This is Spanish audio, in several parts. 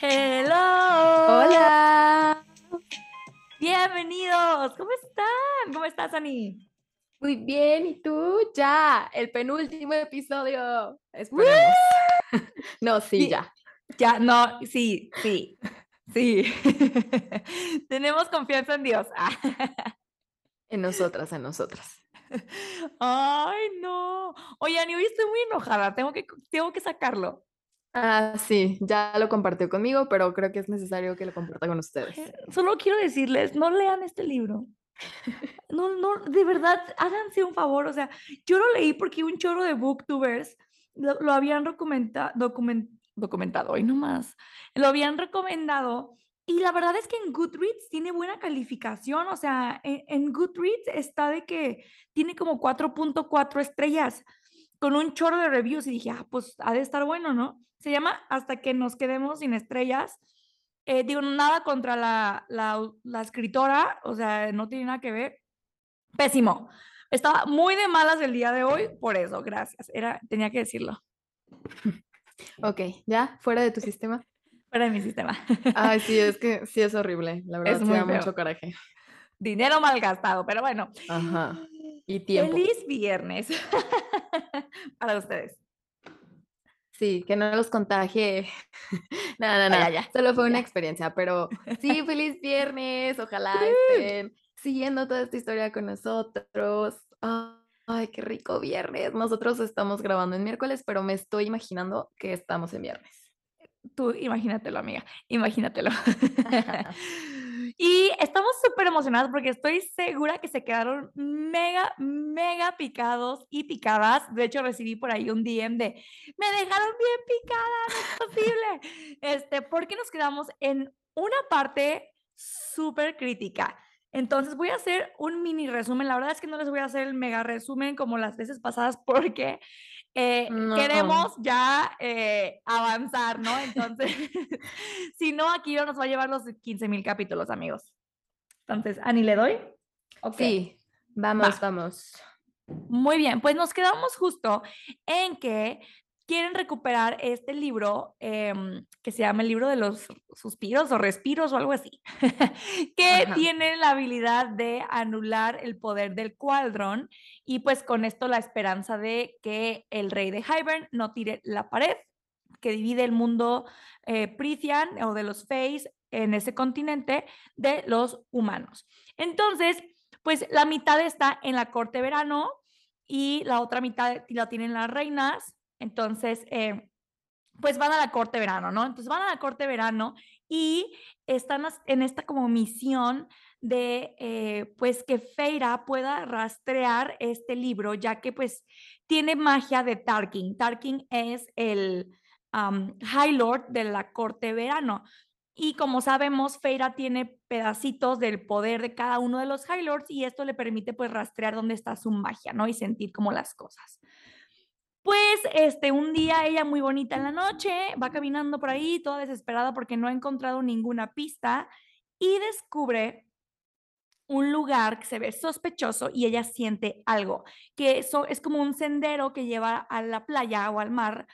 Hello. Hola. Bienvenidos. ¿Cómo están? ¿Cómo estás, Ani? Muy bien, ¿y tú? Ya, el penúltimo episodio. Esperemos. no, sí, Sí. ya. Ya, no, sí, sí, sí. Tenemos confianza en Dios. En nosotras, en nosotras. Ay, no. Oye, Ani, hoy estoy muy enojada. Tengo que, tengo que sacarlo. Ah, sí, ya lo compartió conmigo, pero creo que es necesario que lo comparta con ustedes. Solo quiero decirles, no lean este libro. No, no, de verdad, háganse un favor. O sea, yo lo leí porque un chorro de booktubers lo, lo habían recomenda- document- documentado, hoy nomás, lo habían recomendado. Y la verdad es que en Goodreads tiene buena calificación. O sea, en, en Goodreads está de que tiene como 4.4 estrellas con un chorro de reviews. Y dije, ah, pues ha de estar bueno, ¿no? Se llama Hasta que nos quedemos sin estrellas. Eh, digo, nada contra la, la escritora, o sea, no tiene nada que ver. Pésimo. Estaba muy de malas el día de hoy, por eso, gracias. Era, tenía que decirlo, Ok, ya, fuera de tu sistema. Fuera de mi sistema. Ay, sí, es que sí es horrible. La verdad, Es muy da feo. mucho coraje. Dinero mal gastado, pero bueno. Ajá. Y tiempo. Feliz viernes para ustedes. Sí, que no los contagie. Nada, nada, Ah, ya, ya, Solo fue una experiencia, pero sí, feliz viernes. Ojalá estén siguiendo toda esta historia con nosotros. Ay, qué rico viernes. Nosotros estamos grabando en miércoles, pero me estoy imaginando que estamos en viernes. Tú imagínatelo, amiga, imagínatelo. y estamos súper emocionadas porque estoy segura que se quedaron mega, mega picados y picadas. De hecho, recibí por ahí un DM de, me dejaron bien picada, no es posible. Este, porque nos quedamos en una parte súper crítica. Entonces voy a hacer un mini resumen. La verdad es que no les voy a hacer el mega resumen como las veces pasadas porque eh, No. queremos ya eh, avanzar, ¿no? Entonces, si no, aquí no nos va a llevar los 15 mil capítulos, amigos. Entonces, Ani, ¿le doy? Sí, vamos, Va. vamos. Muy bien, pues nos quedamos justo en que quieren recuperar este libro em, que se llama el libro de los suspiros o respiros o algo así, que Ajá. tiene la habilidad de anular el poder del cuadrón y pues con esto la esperanza de que el rey de Hybern no tire la pared que divide el mundo eh, Prithian o de los Fays en ese continente de los humanos. Entonces, pues la mitad está en la corte verano y la otra mitad la tienen las reinas. Entonces, eh, pues van a la corte verano, ¿no? Entonces van a la corte verano y están en esta como misión de, eh, pues, que Feira pueda rastrear este libro, ya que, pues, tiene magia de Tarkin. Tarkin es el am, High Lord de la corte verano. Y como sabemos, Feira tiene pedacitos del poder de cada uno de los High Lords y esto le permite pues rastrear dónde está su magia, ¿no? Y sentir como las cosas. Pues este, un día ella muy bonita en la noche, va caminando por ahí, toda desesperada porque no ha encontrado ninguna pista y descubre un lugar que se ve sospechoso y ella siente algo, que eso es como un sendero que lleva a la playa o al mar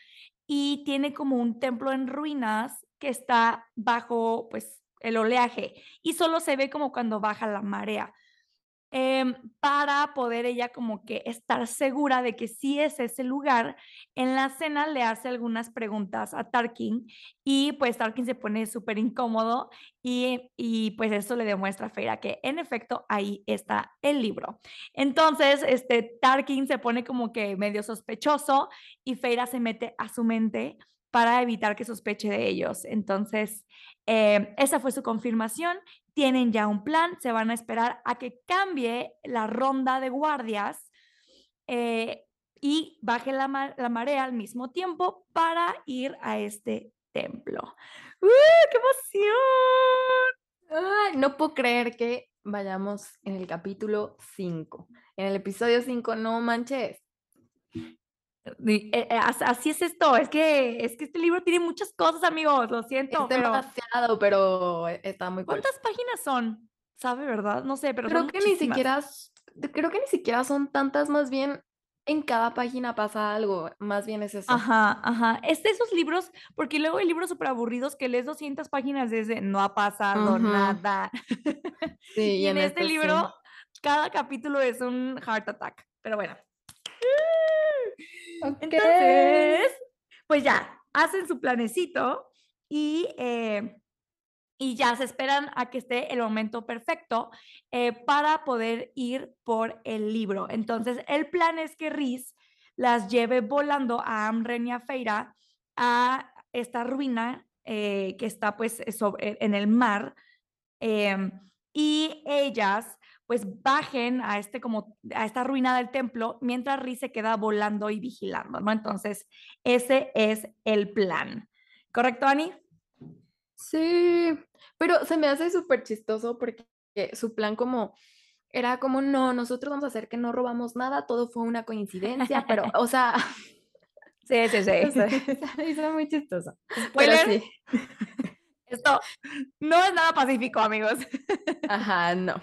y tiene como un templo en ruinas que está bajo pues el oleaje y solo se ve como cuando baja la marea. Em, para poder ella como que estar segura de que sí es ese lugar, en la cena le hace algunas preguntas a Tarkin y pues Tarkin se pone súper incómodo y, y pues eso le demuestra a Feira que en efecto ahí está el libro. Entonces, este Tarkin se pone como que medio sospechoso y Feira se mete a su mente para evitar que sospeche de ellos. Entonces, eh, esa fue su confirmación. Tienen ya un plan, se van a esperar a que cambie la ronda de guardias eh, y baje la, la marea al mismo tiempo para ir a este templo. ¡Uh, ¡Qué emoción! No puedo creer que vayamos en el capítulo 5. En el episodio 5, no manches. Eh, eh, as- Así es esto, es que, es que este libro tiene muchas cosas, amigos, lo siento, Es pero demasiado, pero e- está muy cool. ¿cuántas páginas son? ¿Sabe, verdad? No sé, pero Creo son que ni muchísimas. siquiera s- creo que ni siquiera son tantas, más bien en cada página pasa algo, más bien es eso. Ajá, ajá. Es de esos libros, porque luego hay libros superaburridos que lees 200 páginas desde no ha pasado Ujú. nada. Sí, y en en este este sí. libro, cada capítulo es un heart attack, pero bueno. Entonces, pues ya, hacen su planecito y, eh, y ya se esperan a que esté el momento perfecto, eh, para poder ir por el libro. Entonces, el plan es que Rhys las lleve volando a Amren y a Feyre a esta ruina, eh, que está, pues, sobre en el mar, em, y ellas, pues, bajen a este como a esta ruina del templo, mientras Rhys se queda volando y vigilando, ¿no? Entonces, ese es el plan, ¿correcto, Ani? Sí, pero se me hace superchistoso porque su plan como era como: "No, nosotros vamos a hacer que no robamos nada, todo fue una coincidencia", pero, o sea, Sí, sí, sí. me hizo muy chistoso, pero Spoiler, sí. Esto no es nada pacífico, amigos. Ajá, no.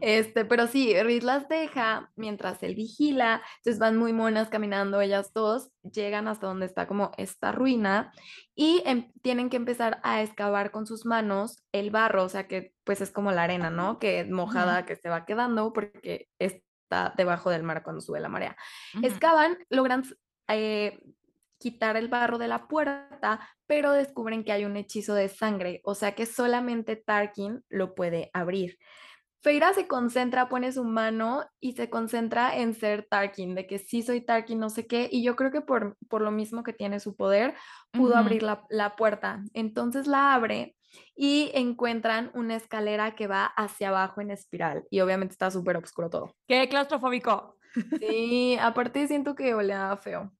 Este, pero sí, Rhys las deja mientras él vigila, entonces van muy monas caminando ellas 2, llegan hasta donde está como esta ruina y, em, tienen que empezar a excavar con sus manos el barro, o sea, que, pues, es como la arena, ¿no? Que mojada que se va quedando porque está debajo del mar cuando sube la marea. Excavan, logran eh, quitar el barro de la puerta, pero descubren que hay un hechizo de sangre, o sea, que solamente Tarquin lo puede abrir. Feyre se concentra, pone su mano y se concentra en ser Tarquin, de que sí soy Tarquin, no sé qué, y yo creo que por por lo mismo que tiene su poder, pudo abrir la la puerta. Entonces la abre y encuentran una escalera que va hacia abajo en espiral y obviamente está superoscuro todo. Qué claustrofóbico. Sí, aparte siento que olía feo,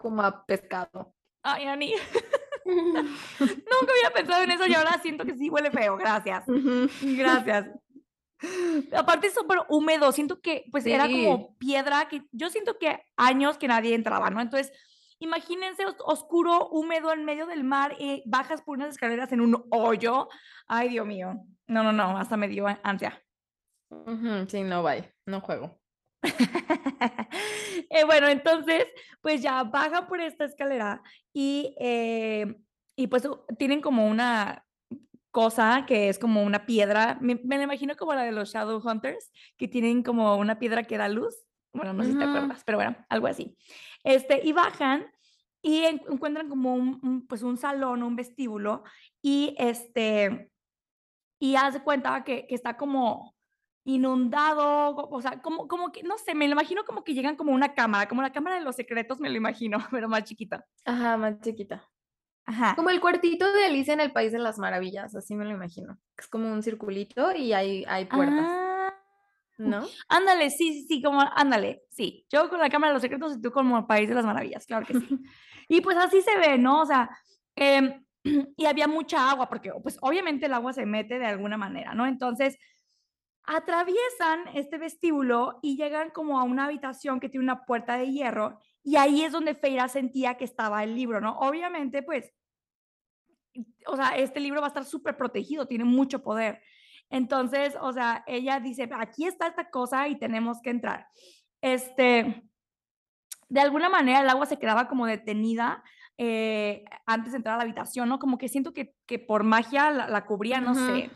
como a pescado. Ay, Ani. Nunca había pensado en eso y ahora siento que sí huele feo, gracias. Ujú. Gracias. Aparte es superhúmedo, siento que, pues, era Sí. como piedra que yo siento que años que nadie entraba, ¿no? Entonces, imagínense os oscuro, húmedo en medio del mar, y bajas por unas escaleras en un hoyo. Ay, Dios mío. No, no, no, hasta me dio ansia. Ujú, sí, no, bye, no juego. Eh, bueno, entonces, pues ya bajan por esta escalera y, eh, y pues, tienen como una cosa que es como una piedra, me me la imagino como la de los Shadowhunters, que tienen como una piedra que da luz. Bueno, no sé si te acuerdas, pero bueno, algo así. Este, y bajan y en encuentran como un un, pues, un salón, un vestíbulo, y, este, y haz de cuenta que que está como inundado, o sea, como como que, no sé, me lo imagino como que llegan como una cámara, como la cámara de los secretos, me lo imagino, pero más chiquita. Ajá, más chiquita. Ajá. Como el cuartito de Alicia en el País de las Maravillas, así me lo imagino. Es como un circulito y hay hay puertas. Ah. ¿No? Ándale, sí, sí, sí, como ándale, sí. Yo con la cámara de los secretos y tú como el País de las Maravillas, claro que sí. Y pues así se ve, ¿no? O sea, em, y había mucha agua, porque, pues, obviamente el agua se mete de alguna manera, ¿no? Entonces, atraviesan este vestíbulo y llegan como a una habitación que tiene una puerta de hierro, y ahí es donde Feyre sentía que estaba el libro, ¿no? Obviamente, pues o sea, este libro va a estar superprotegido, tiene mucho poder. Entonces, o sea, ella dice: "Aquí está esta cosa y tenemos que entrar". Este, de alguna manera el agua se quedaba como detenida, eh, antes de entrar a la habitación, ¿no? Como que siento que que por magia la la cubría, no Ujú. sé.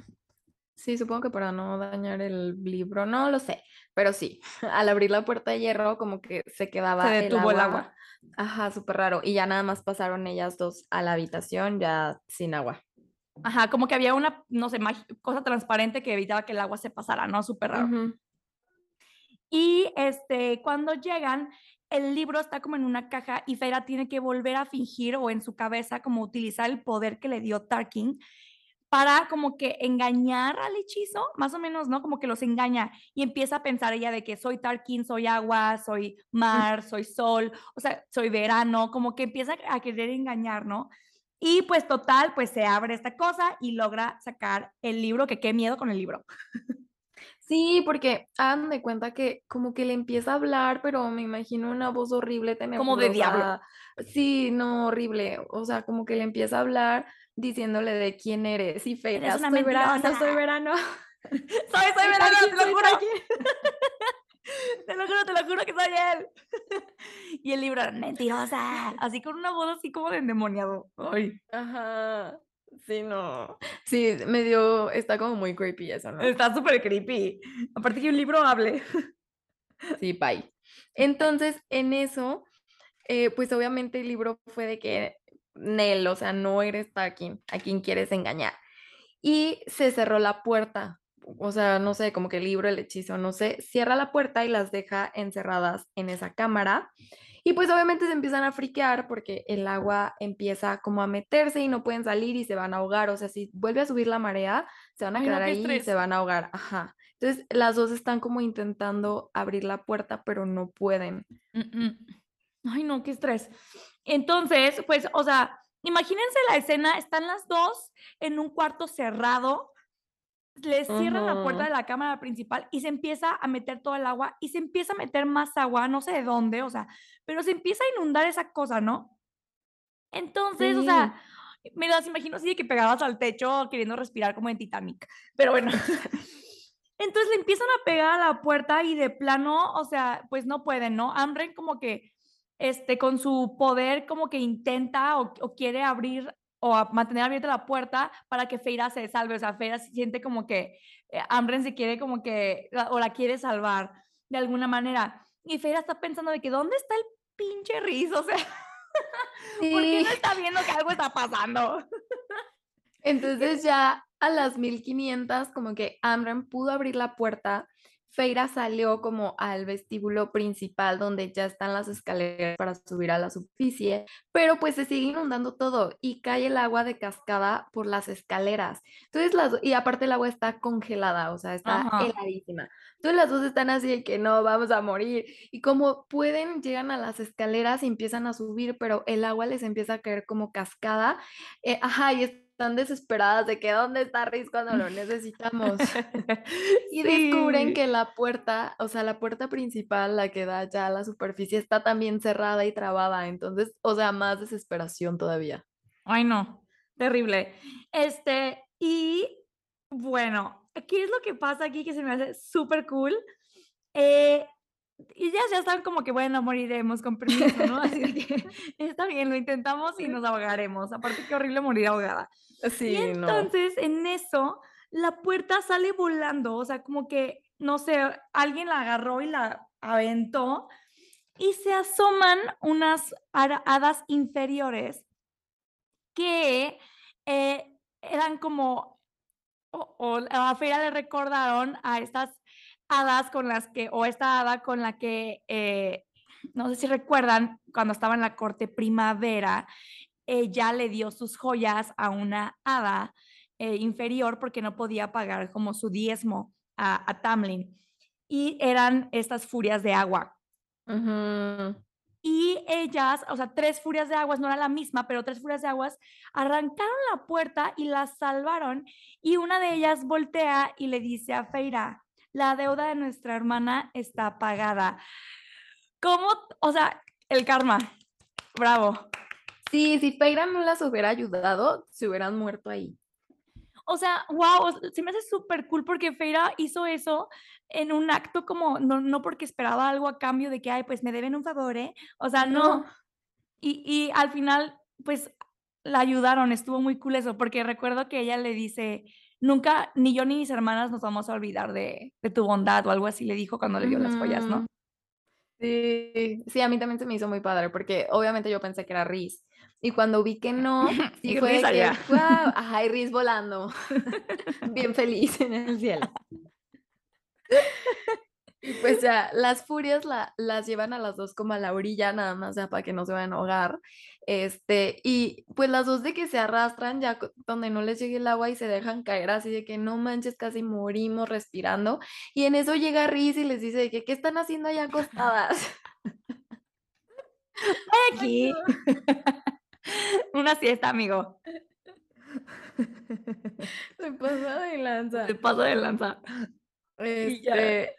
Sí, supongo que para no dañar el libro, no lo sé, pero sí, al abrir la puerta de hierro como que se Se quedaba el detuvo el agua agua. ajá, superraro, y ya nada más pasaron ellas 2 a la habitación ya sin agua. Ajá, como que había una, no sé, cosa transparente que evitaba que el agua se pasara, ¿no? Superraro. Ujú. Y, este, cuando llegan, el libro está como en una caja y Feyre tiene que volver a fingir, o en su cabeza, como utilizar el poder que le dio Tarquin, para como que engañar al hechizo, más o menos, ¿no? Como que los engaña, y empieza a pensar ella de que soy Tarquin, soy agua, soy mar, soy sol, o sea, soy verano, como que empieza a querer engañar, ¿no? Y, pues, total, pues, se abre esta cosa y logra sacar el libro, que qué miedo con el libro. Sí, porque hagan de cuenta que como que le empieza a hablar, pero me imagino una voz horrible, Como de diablo. tenebrosa. Sí, no, horrible. O sea, como que le empieza a hablar diciéndole de quién eres, y Feyre: Eres una "Soy verano, soy verano". Soy soy verano, te lo juro. Te lo juro, te lo juro que soy él. Y el libro, mentirosa. Así con una voz así como de endemoniado. Ay. Ajá. Sí, no. Sí, medio, está como muy creepy eso, ¿no? Está súper creepy. Aparte que un libro hable. Sí, bye. Entonces, en eso, eh, pues obviamente el libro fue de que, Nel, o sea, no eres Tarkin, a quien quieres engañar. Y se cerró la puerta, o sea, no sé, como que el libro, el hechizo, no sé, cierra la puerta y las deja encerradas en esa cámara. Y pues obviamente se empiezan a friquear porque el agua empieza como a meterse y no pueden salir y se van a ahogar. O sea, si vuelve a subir la marea, se van a Ay, quedar ahí y se van a ahogar. Ajá. Entonces las dos están como intentando abrir la puerta, pero no pueden. Mm, mm. Ay, no, qué estrés. Entonces, pues, o sea, imagínense la escena, están las dos en un cuarto cerrado, les cierran la puerta de la cámara principal y se empieza a meter todo el agua y se empieza a meter más agua, no sé de dónde, o sea, pero se empieza a inundar esa cosa, ¿no? Entonces, o Sí. sea, me las imagino así de que pegadas al techo queriendo respirar como en Titanic, pero bueno. Entonces le empiezan a pegar a la puerta y de plano, o sea, pues no pueden, ¿no? Amren como que, este, con su poder como que intenta o, o quiere abrir o a- mantener abierta la puerta para que Feira se salve, o sea, Feira siente como que eh, Amren se quiere como que, o la quiere salvar de alguna manera. Y Feira está pensando de que, ¿dónde está el pinche Riz? O sea, ¿por qué no está viendo que algo está pasando? Entonces ya a las 1500 como que Amran pudo abrir la puerta, Feira salió como al vestíbulo principal donde ya están las escaleras para subir a la superficie, pero pues se sigue inundando todo y cae el agua de cascada por las escaleras. Entonces las y aparte el agua está congelada, o sea, está Ajá. heladísima. Entonces las dos están así de que no, vamos a morir. Y como pueden, llegan a las escaleras y empiezan a subir, pero el agua les empieza a caer como cascada eh, ajá, y están desesperadas de que dónde está Riz cuando lo necesitamos. Y descubren que la puerta, o sea, la puerta principal, la que da ya a la superficie, está también cerrada y trabada. Entonces, o sea, más desesperación todavía. Ay, no, terrible. Este, y bueno, ¿qué es lo que pasa aquí que se me hace súper cool? Eh, y ya, ya están como que, bueno, moriremos con permiso, ¿no? Así que está bien, lo intentamos y nos ahogaremos. Aparte, qué horrible morir ahogada. Y Sí, no. entonces, en eso, la puerta sale volando, o sea, como que, no sé, alguien la agarró y la aventó y se asoman unas hada- hadas inferiores que eh, eran como, o, o a Feira le recordaron a estas hadas con las que, o esta hada con la que, eh, no sé si recuerdan, cuando estaba en la corte primavera, ella le dio sus joyas a una hada eh, inferior porque no podía pagar como su diezmo a, a Tamlin. Y eran estas furias de agua. Y ellas, o sea, tres furias de aguas, no era la misma, pero tres furias de aguas, arrancaron la puerta y la salvaron. Y una de ellas voltea y le dice a Feira, la deuda de nuestra hermana está pagada. ¿Cómo? O sea, el karma. Bravo. Sí, si Feira no las hubiera ayudado, se hubieran muerto ahí. O sea, wow, se me hace súper cool porque Feira hizo eso en un acto como, no, no porque esperaba algo a cambio de que, ay, pues me deben un favor, ¿eh? O sea, no. No. Y, y al final, pues la ayudaron, estuvo muy cool eso, porque recuerdo que ella le dice, nunca, ni yo ni mis hermanas nos vamos a olvidar de, de tu bondad o algo así le dijo cuando le dio las joyas, ¿no? Sí, sí, a mí también se me hizo muy padre porque obviamente yo pensé que era Riz. Y cuando vi que no, sí Y fue que, ajá, y Riz volando, bien feliz en el cielo. Y pues ya, las furias la- las llevan a las dos como a la orilla, nada más ya para que no se vayan a ahogar. Este, y pues las dos de que se arrastran ya donde no les llegue el agua y se dejan caer así de que no manches, casi morimos respirando. Y en eso llega Riz y les dice de que, ¿qué están haciendo allá acostadas? Aquí. Una siesta, amigo. Se pasó de lanza. Te paso de lanza. Este,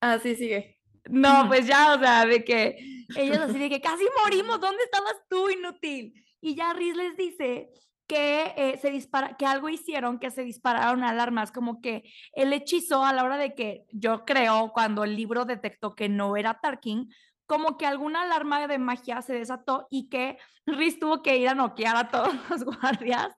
ah, sí, sigue. No, pues ya, o sea, de que ellos así de que casi morimos, ¿dónde estabas tú, inútil? Y ya Riz les dice que eh, se dispara, que algo hicieron, que se dispararon alarmas, como que el hechizo a la hora de que yo creo cuando el libro detectó que no era Tarkin, como que alguna alarma de magia se desató y que Riz tuvo que ir a noquear a todos los guardias,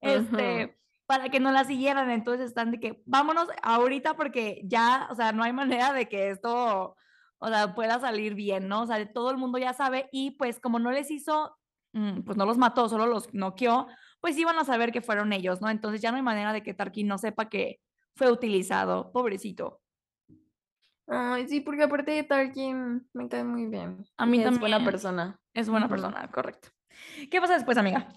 este, para que no la siguieran. Entonces están de que vámonos ahorita porque ya, o sea, no hay manera de que esto, o sea, pueda salir bien, ¿no? O sea, todo el mundo ya sabe y pues como no les hizo, mm, pues no los mató, solo los noqueó, pues iban a saber que fueron ellos, ¿no? Entonces ya no hay manera de que Tarkin no sepa que fue utilizado, pobrecito. Ay, sí, porque aparte de Tarkin me cae muy bien. A mí es también. buena persona. Es buena persona, correcto. ¿Qué pasa después, amiga?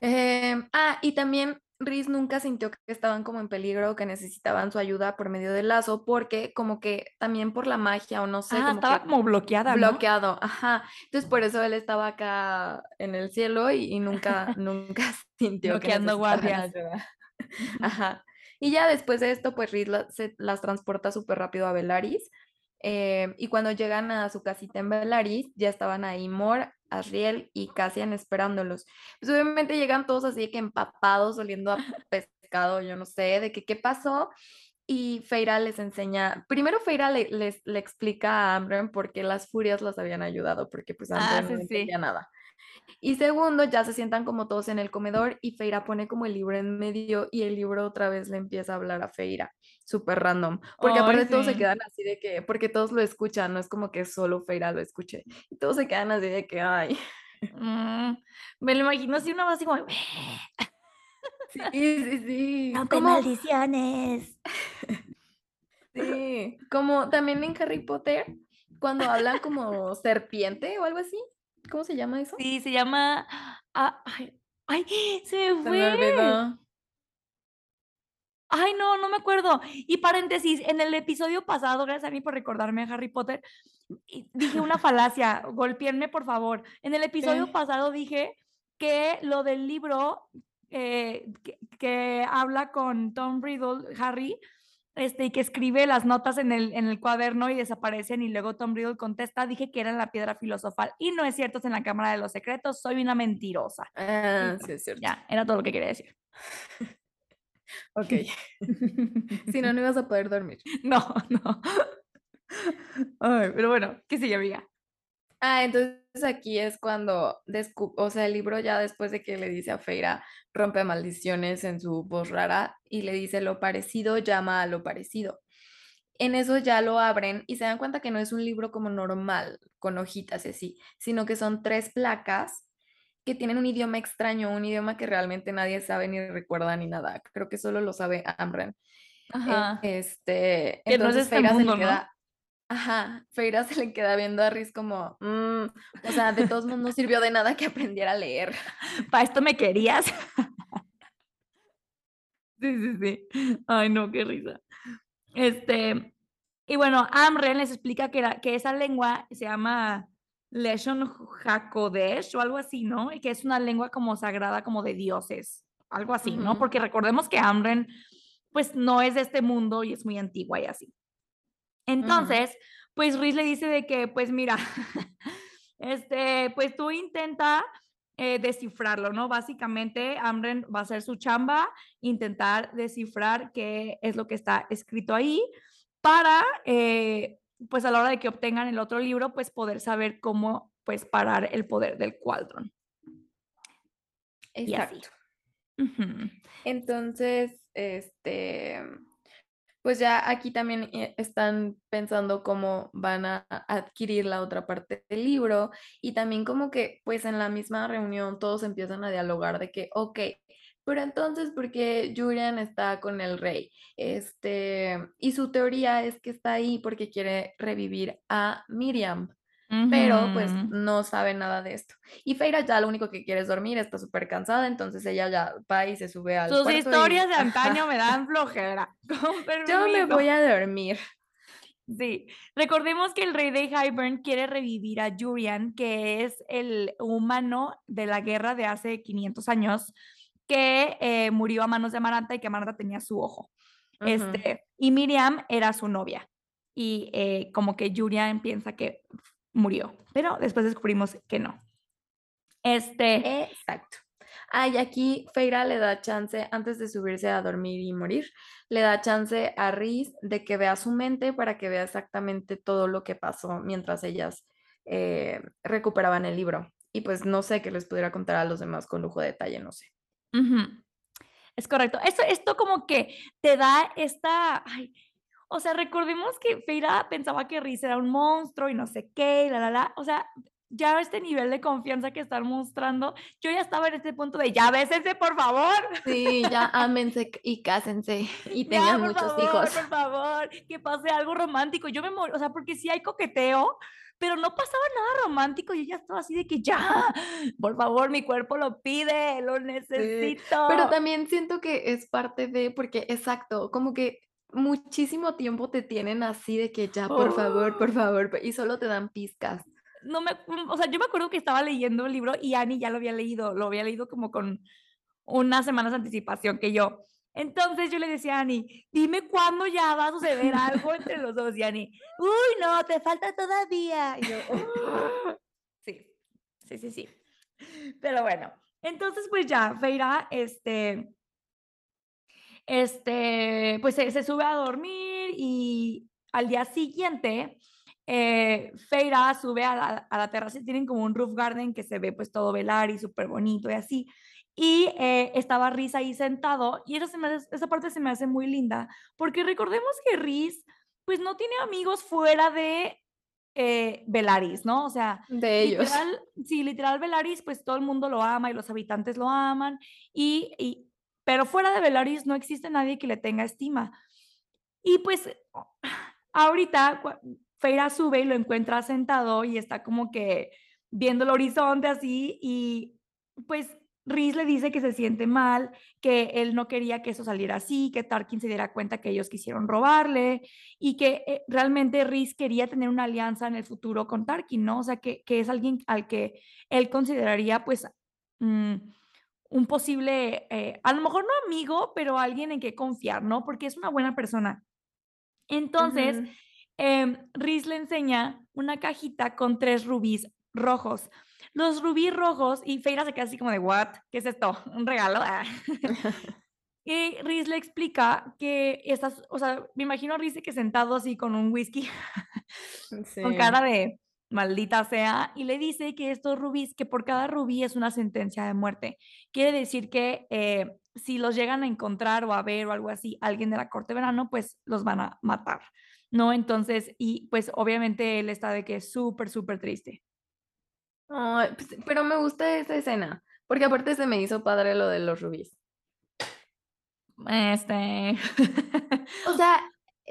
Em, ah, y también Riz nunca sintió que estaban como en peligro, que necesitaban su ayuda por medio del lazo, porque como que también por la magia o no sé. Ah, estaba como bloqueada. Bloqueado, ajá. Entonces por eso él estaba acá en el cielo y, nunca, nunca sintió que guardias. Ajá. Y ya después de esto, pues Riz se las transporta súper rápido a Velaris. Eh, y cuando llegan a su casita en Velaris, ya estaban ahí Mor, Asriel y Cassian esperándolos. Pues obviamente llegan todos así que empapados, oliendo a pescado, yo no sé, de que qué pasó. Y Feira les enseña, primero Feira le, les, le explica a Amren por qué las furias las habían ayudado, porque pues ah, Amren no entendía nada. Y segundo, ya se sientan como todos en el comedor y Feira pone como el libro en medio y el libro otra vez le empieza a hablar a Feira súper random. Porque aparte todos se quedan así de que, porque todos lo escuchan, no es como que solo Feira lo escuche. Y todos se quedan así de que, ay. Mm, me lo imagino así una voz así como... Sí, sí, sí. como maldiciones. Sí, como también en Harry Potter, cuando hablan como serpiente o algo así. ¿Cómo se llama eso? Sí, se llama... Ah, ay, ay, se me fue. Ay, no, no me acuerdo. Y paréntesis, en el episodio pasado, gracias a mí por recordarme a Harry Potter, dije una falacia, golpeenme por favor. En el episodio pasado dije que lo del libro eh, que, habla con Tom Riddle, Harry, este, y que escribe las notas en el, en el cuaderno y desaparecen y luego Tom Riddle contesta, dije que era la piedra filosofal. Y no es cierto, es en la Cámara de los Secretos, soy una mentirosa. Ah, sí, es cierto. Ya, era todo lo que quería decir. Ok. si no, no ibas a poder dormir. No, no. Ay, pero bueno, ¿qué sigue, amiga? Ah, entonces aquí es cuando, o sea, el libro ya después de que le dice a Feira, rompe maldiciones en su voz rara y le dice lo parecido llama a lo parecido. En eso ya lo abren y se dan cuenta que no es un libro como normal, con hojitas y así, sino que son tres placas que tienen un idioma extraño, un idioma que realmente nadie sabe ni recuerda ni nada. Creo que solo lo sabe Amren. Ajá. Este, entonces este Feira se le queda, ajá, Feira se le queda viendo a Riz como, mm", o sea, de todos modos no sirvió de nada que aprendiera a leer. Para esto me querías. sí, sí, sí. Ay, no, qué risa. Este, y bueno, Amren les explica que, que esa lengua se llama Leshon Hakodesh o algo así, ¿no? Y que es una lengua como sagrada, como de dioses, algo así, ¿no? Porque recordemos que Amren, pues no es de este mundo y es muy antigua y así. Entonces, pues Riz le dice de que, pues mira, este, pues tú intenta eh, descifrarlo, ¿no? Básicamente, Amren va a hacer su chamba, intentar descifrar qué es lo que está escrito ahí para eh, pues a la hora de que obtengan el otro libro, pues poder saber cómo pues parar el poder del cuadrón. Exacto. Entonces, este, pues ya aquí también eh, están pensando cómo van a adquirir la otra parte del libro y también como que pues en la misma reunión todos empiezan a dialogar de que, ok, pero entonces, ¿por qué Julian está con el rey? Este, y su teoría es que está ahí porque quiere revivir a Miriam. Pero pues no sabe nada de esto. Y Feira ya lo único que quiere es dormir, está súper cansada, entonces ella ya va y se sube al Sus historias de antaño me dan flojera. Yo me voy a dormir. Sí, recordemos que el rey de Hybern quiere revivir a Jurian, que es el humano de la guerra de hace 500 años, que eh, murió a manos de Amaranta y que Amaranta tenía su ojo. este, y Miriam era su novia. Y eh, como que Julian piensa que murió, pero después descubrimos que no. Este. Exacto. Ay, aquí Feira le da chance, antes de subirse a dormir y morir, le da chance a Riz de que vea su mente para que vea exactamente todo lo que pasó mientras ellas eh, recuperaban el libro. Y pues no sé qué les pudiera contar a los demás con lujo de detalle, no sé. Es correcto. Esto, esto como que te da esta, ay, o sea, recordemos que Feira pensaba que Riz era un monstruo y no sé qué, y la, la, la. O sea, ya este nivel de confianza que están mostrando, yo ya estaba en este punto de ya bésense, por favor. Sí, ya ámense y cásense y Ya, tengan por muchos favor, hijos. por favor, que pase algo romántico. Yo me mor o sea, porque sí hay coqueteo, pero no pasaba nada romántico y ella estaba así de que ya, por favor, mi cuerpo lo pide, lo Sí, necesito. pero también siento que es parte de, porque exacto, como que muchísimo tiempo te tienen así de que ya, por favor, por favor, y solo te dan pizcas. No me, o sea, yo me acuerdo que estaba leyendo el libro y Annie ya lo había leído, lo había leído como con unas semanas de anticipación que yo. Entonces yo le decía a Annie, dime cuándo ya va a suceder algo entre los dos. Y Annie, uy, no, te falta todavía. Y yo, "Oh". sí, sí, sí, sí. Pero bueno, entonces pues ya, Feira, este, este, pues se, se sube a dormir y al día siguiente, eh, Feira sube a la, a la terraza y tienen como un roof garden que se ve pues todo velar y súper bonito y así. Y eh, estaba Riz ahí sentado y eso se me hace- esa parte se me hace muy linda porque recordemos que Riz pues no tiene amigos fuera de eh, Velaris, ¿no? O sea, De ellos. literal, sí, literal Velaris pues todo el mundo lo ama y los habitantes lo aman y, y pero fuera de Velaris no existe nadie que le tenga estima. Y pues ahorita Feira sube y lo encuentra sentado y está como que viendo el horizonte así y pues Rhys le dice que se siente mal, que él no quería que eso saliera así, que Tarkin se diera cuenta que ellos quisieron robarle y que eh, realmente Rhys quería tener una alianza en el futuro con Tarkin, ¿no? O sea, que, que es alguien al que él consideraría pues mm, un posible, eh, a lo mejor no amigo, pero alguien en que confiar, ¿no? Porque es una buena persona. Entonces, em, Rhys le enseña una cajita con tres rubíes rojos. Los rubíes rojos, y Feira se queda así como de, ¿what? ¿Qué es esto? ¿Un regalo? Ah. Y Rhys le explica que estas, o sea, me imagino a de que sentado así con un whisky, con Sí. cara de maldita sea, y le dice que estos rubíes, que por cada rubí es una sentencia de muerte. Quiere decir que eh, si los llegan a encontrar o a ver o algo así, alguien de la corte verano, pues los van a matar, ¿no? Entonces, y pues obviamente él está de que es súper, súper triste. Pues, pero me gusta esa escena, porque aparte se me hizo padre lo de los rubíes. Este. O sea,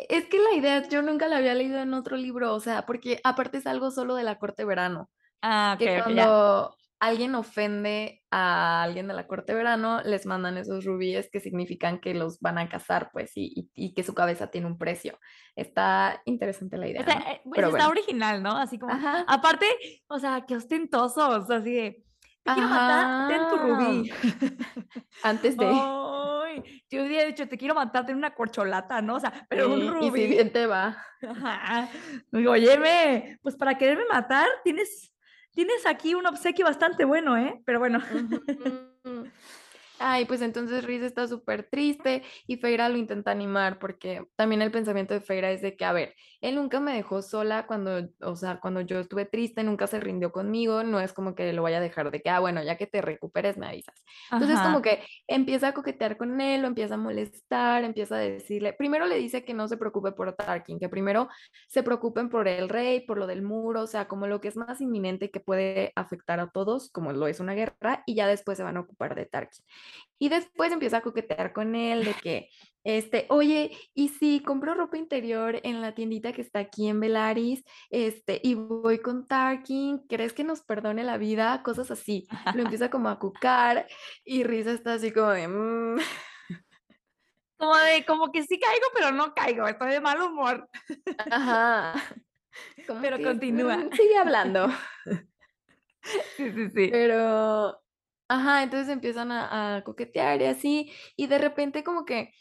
es que la idea yo nunca la había leído en otro libro, o sea, porque aparte es algo solo de la corte verano, ah, ok, que cuando alguien ofende a alguien de la corte verano, les mandan esos rubíes que significan que los van a casar, pues, y, y- y que su cabeza tiene un precio. Está interesante la idea, Está, ¿no? eh, pues, Pero está bueno. original, ¿no? Así como, Ajá. aparte, o sea, qué ostentosos, así de, te quiero matar, ten tu rubí. Antes de. Ay, yo hubiera dicho, te quiero matar, ten una corcholata, ¿no? O sea, pero un Sí, y si rubí. bien te va. Ajá. Digo, óyeme, pues para quererme matar, tienes, tienes aquí un obsequio bastante bueno, ¿eh? Pero bueno. Ay, pues entonces Riz está súper triste y Feira lo intenta animar porque también el pensamiento de Feira es de que, a ver, él nunca me dejó sola cuando, o sea, cuando yo estuve triste, nunca se rindió conmigo, no es como que lo vaya a dejar de que, ah, bueno, ya que te recuperes me avisas. Entonces como que empieza a coquetear con él, lo empieza a molestar, empieza a decirle, primero le dice que no se preocupe por Tarkin, que primero se preocupen por el rey, por lo del muro, o sea, como lo que es más inminente que puede afectar a todos, como lo es una guerra, y ya después se van a ocupar de Tarkin. Y después empieza a coquetear con él de que, este, oye, y si compro ropa interior en la tiendita que está aquí en Velaris, este, y voy con Tarkin, ¿crees que nos perdone la vida? Cosas así. Lo empieza como a cucar y Risa está así como de, "Mm". Como de, como que sí caigo, pero no caigo, estoy de mal humor. ajá. Como Pero que, continúa. "Mm, sigue hablando. Sí, sí, sí. Pero, ajá, entonces empiezan a, a coquetear y así, y de repente como que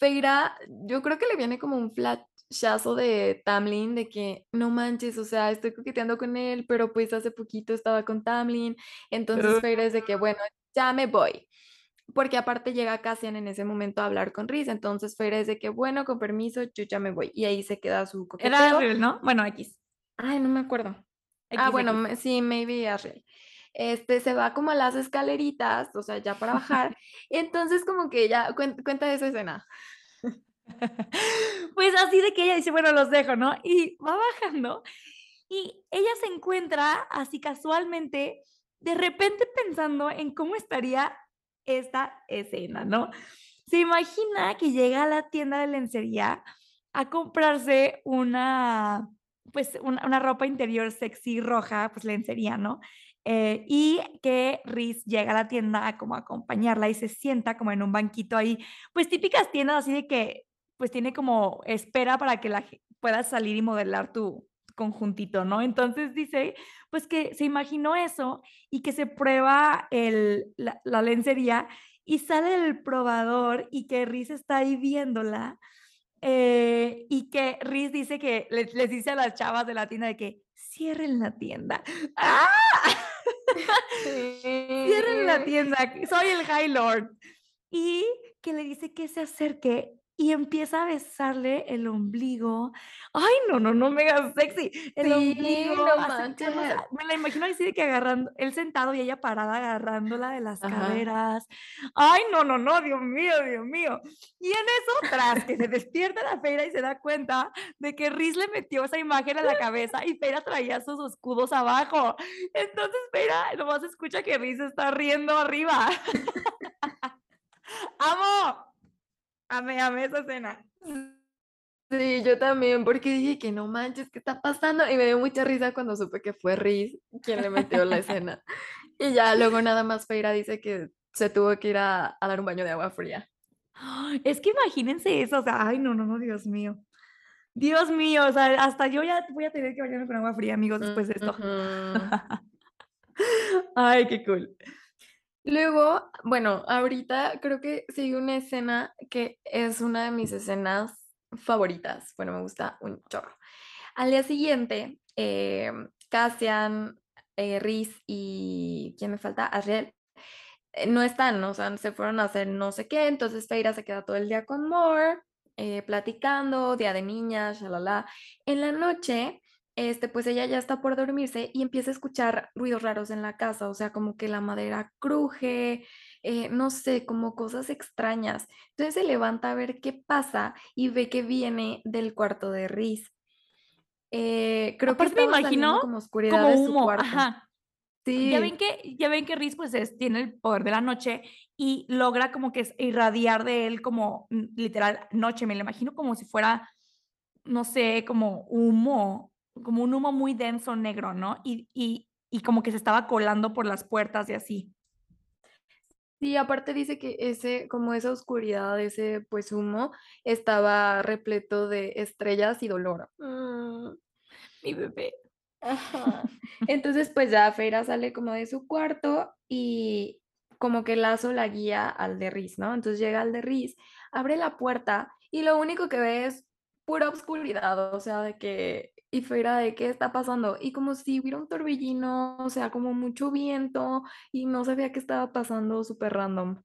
Feira, yo creo que le viene como un flashazo de Tamlin, de que no manches, o sea, estoy coqueteando con él, pero pues hace poquito estaba con Tamlin, entonces Feira es de que, bueno, ya me voy. Porque aparte llega Cassian en ese momento a hablar con Riz, entonces Feira es de que, bueno, con permiso, yo ya me voy. Y ahí se queda su coqueteo. Era Ariel, ¿no? Bueno, X. Ay, no me acuerdo. ah, bueno, sí, maybe Ariel. Este, se va como a las escaleritas, o sea, ya para bajar. entonces como que ya, cuen- cuenta esa escena. Pues así de que ella dice, bueno, los dejo, ¿no? Y va bajando y ella se encuentra así casualmente, de repente pensando en cómo estaría esta escena, ¿no? Se imagina que llega a la tienda de lencería a comprarse una, pues, una, una ropa interior sexy roja, pues lencería, ¿no? Eh, y que Riz llega a la tienda a como acompañarla y se sienta como en un banquito ahí, pues típicas tiendas así de que pues tiene como espera para que la puedas salir y modelar tu conjuntito, ¿no? Entonces dice, pues que se imaginó eso y que se prueba el, la, la lencería y sale el probador y que Riz está ahí viéndola eh, y que Riz dice que le- les, dice a las chavas de la tienda de que cierren la tienda. ¡Ah! Cierren la tienda, soy el High Lord. Y que le dice que se acerque y empieza a besarle el ombligo. Ay, no, no, no, mega sexy. El Sí, ombligo. no manches. me la imagino así de que agarrando, él sentado y ella parada agarrándola de las Ajá. caderas. Ay, no, no, no, Dios mío, Dios mío. Y en eso, tras que se despierta la Feira y se da cuenta de que Riz le metió esa imagen a la cabeza y Feira traía sus escudos abajo. Entonces Feira nomás escucha que Riz está riendo arriba. ¡Amo! Amé, amé esa escena. Sí, yo también, porque dije que no manches, ¿qué está pasando? Y me dio mucha risa cuando supe que fue Riz quien le metió la escena. Y ya luego nada más Feira dice que se tuvo que ir a, a dar un baño de agua fría. Ay, Es que imagínense eso, o sea, ay, no, no, no, Dios mío. Dios mío, o sea, hasta yo ya voy a tener que bañarme con agua fría, amigos, después de esto. Ay, qué cool. Luego, bueno, ahorita creo que sigue una escena que es una de mis escenas favoritas. Bueno, me gusta un chorro. Al día siguiente, eh, Cassian, eh, Riz y ¿quién me falta? Ariel. eh, no están, o sea, se fueron a hacer no sé qué, entonces Feira se queda todo el día con Moore, eh, platicando, día de niñas, shalala. En la noche, este, pues ella ya está por dormirse y empieza a escuchar ruidos raros en la casa, o sea, como que la madera cruje, eh, no sé, como cosas extrañas. Entonces se levanta a ver qué pasa y ve que viene del cuarto de Riz. Eh, creo que Aparte me estaba saliendo imagino como oscuridad Como de su humo, cuarto. ajá. Sí. Ya ven que, ya ven que Riz pues es- tiene el poder de la noche y logra como que irradiar de él como mm, literal noche, me lo imagino como si fuera, no sé, como humo, como un humo muy denso negro, ¿no? Y, y, y como que se estaba colando por las puertas y así. Sí, aparte dice que ese, como esa oscuridad, ese pues humo, estaba repleto de estrellas y dolor. Mm, Mi bebé. ajá. Entonces, pues ya Feira sale como de su cuarto y como que Lazo la guía al de Riz, ¿no? Entonces llega al de Riz, abre la puerta y lo único que ve es pura oscuridad, o sea, de que, y Feira de qué está pasando, y como si hubiera un torbellino, o sea, como mucho viento y no sabía qué estaba pasando, súper random.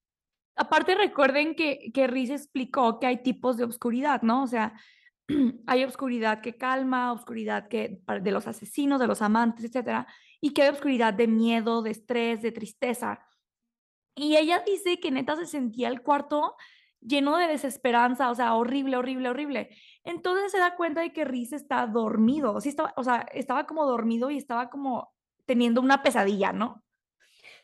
Aparte recuerden que, que Riz explicó que hay tipos de obscuridad, ¿no? O sea, hay obscuridad que calma, obscuridad que de los asesinos, de los amantes, etcétera, y que hay obscuridad de miedo, de estrés, de tristeza. Y ella dice que neta se sentía el cuarto lleno de desesperanza, o sea, horrible, horrible, horrible. Entonces se da cuenta de que Riz está dormido, sí estaba, o sea, estaba como dormido y estaba como teniendo una pesadilla, ¿no?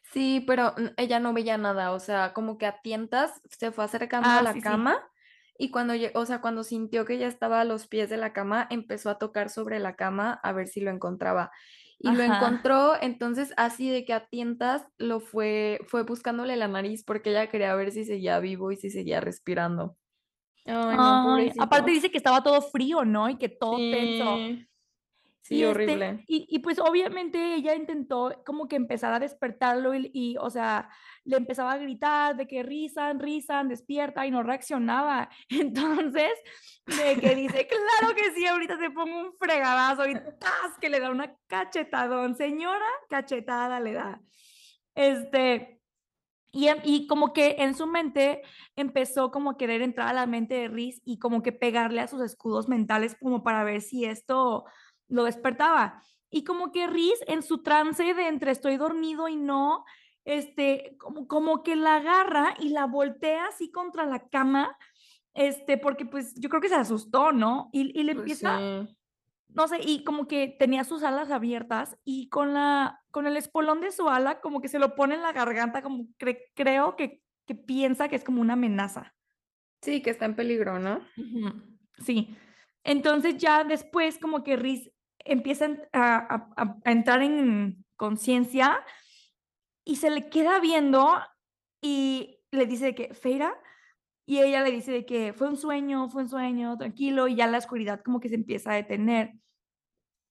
Sí, pero ella no veía nada, o sea, como que a tientas se fue acercando a Ah, la sí, sí. cama y cuando, o sea, cuando sintió que ya estaba a los pies de la cama, empezó a tocar sobre la cama a ver si lo encontraba. Y lo encontró, entonces así de que a tientas lo fue, fue buscándole la nariz porque ella quería ver si seguía vivo y si seguía respirando. Ay, no, Ay, aparte dice que estaba todo frío, ¿no? Y que todo tenso. Sí, Y, este, horrible. y, y pues obviamente ella intentó como que empezar a despertarlo y, y, o sea, le empezaba a gritar de que rizan, rizan, despierta y no reaccionaba. Entonces, de que dice, claro que sí, ahorita te pongo un fregadazo y ¡tas! que le da una cachetadón. Señora, cachetada le da. Este, Y, em, y, como que en su mente empezó como a querer entrar a la mente de Riz y como que pegarle a sus escudos mentales como para ver si esto lo despertaba. Y como que Riz en su trance de entre estoy dormido y no, este, como, como que la agarra y la voltea así contra la cama, este, porque pues yo creo que se asustó, ¿no? Y, y le Pues empieza, sí. no sé, y como que tenía sus alas abiertas y con la, con el espolón de su ala como que se lo pone en la garganta, como cre- creo que, que piensa que es como una amenaza. Sí, que está en peligro, ¿no? Sí. Entonces ya después como que Riz empieza a, a- a- a entrar en conciencia y se le queda viendo y le dice de que, Feira, y ella le dice de que fue un sueño, fue un sueño, tranquilo, y ya la oscuridad como que se empieza a detener.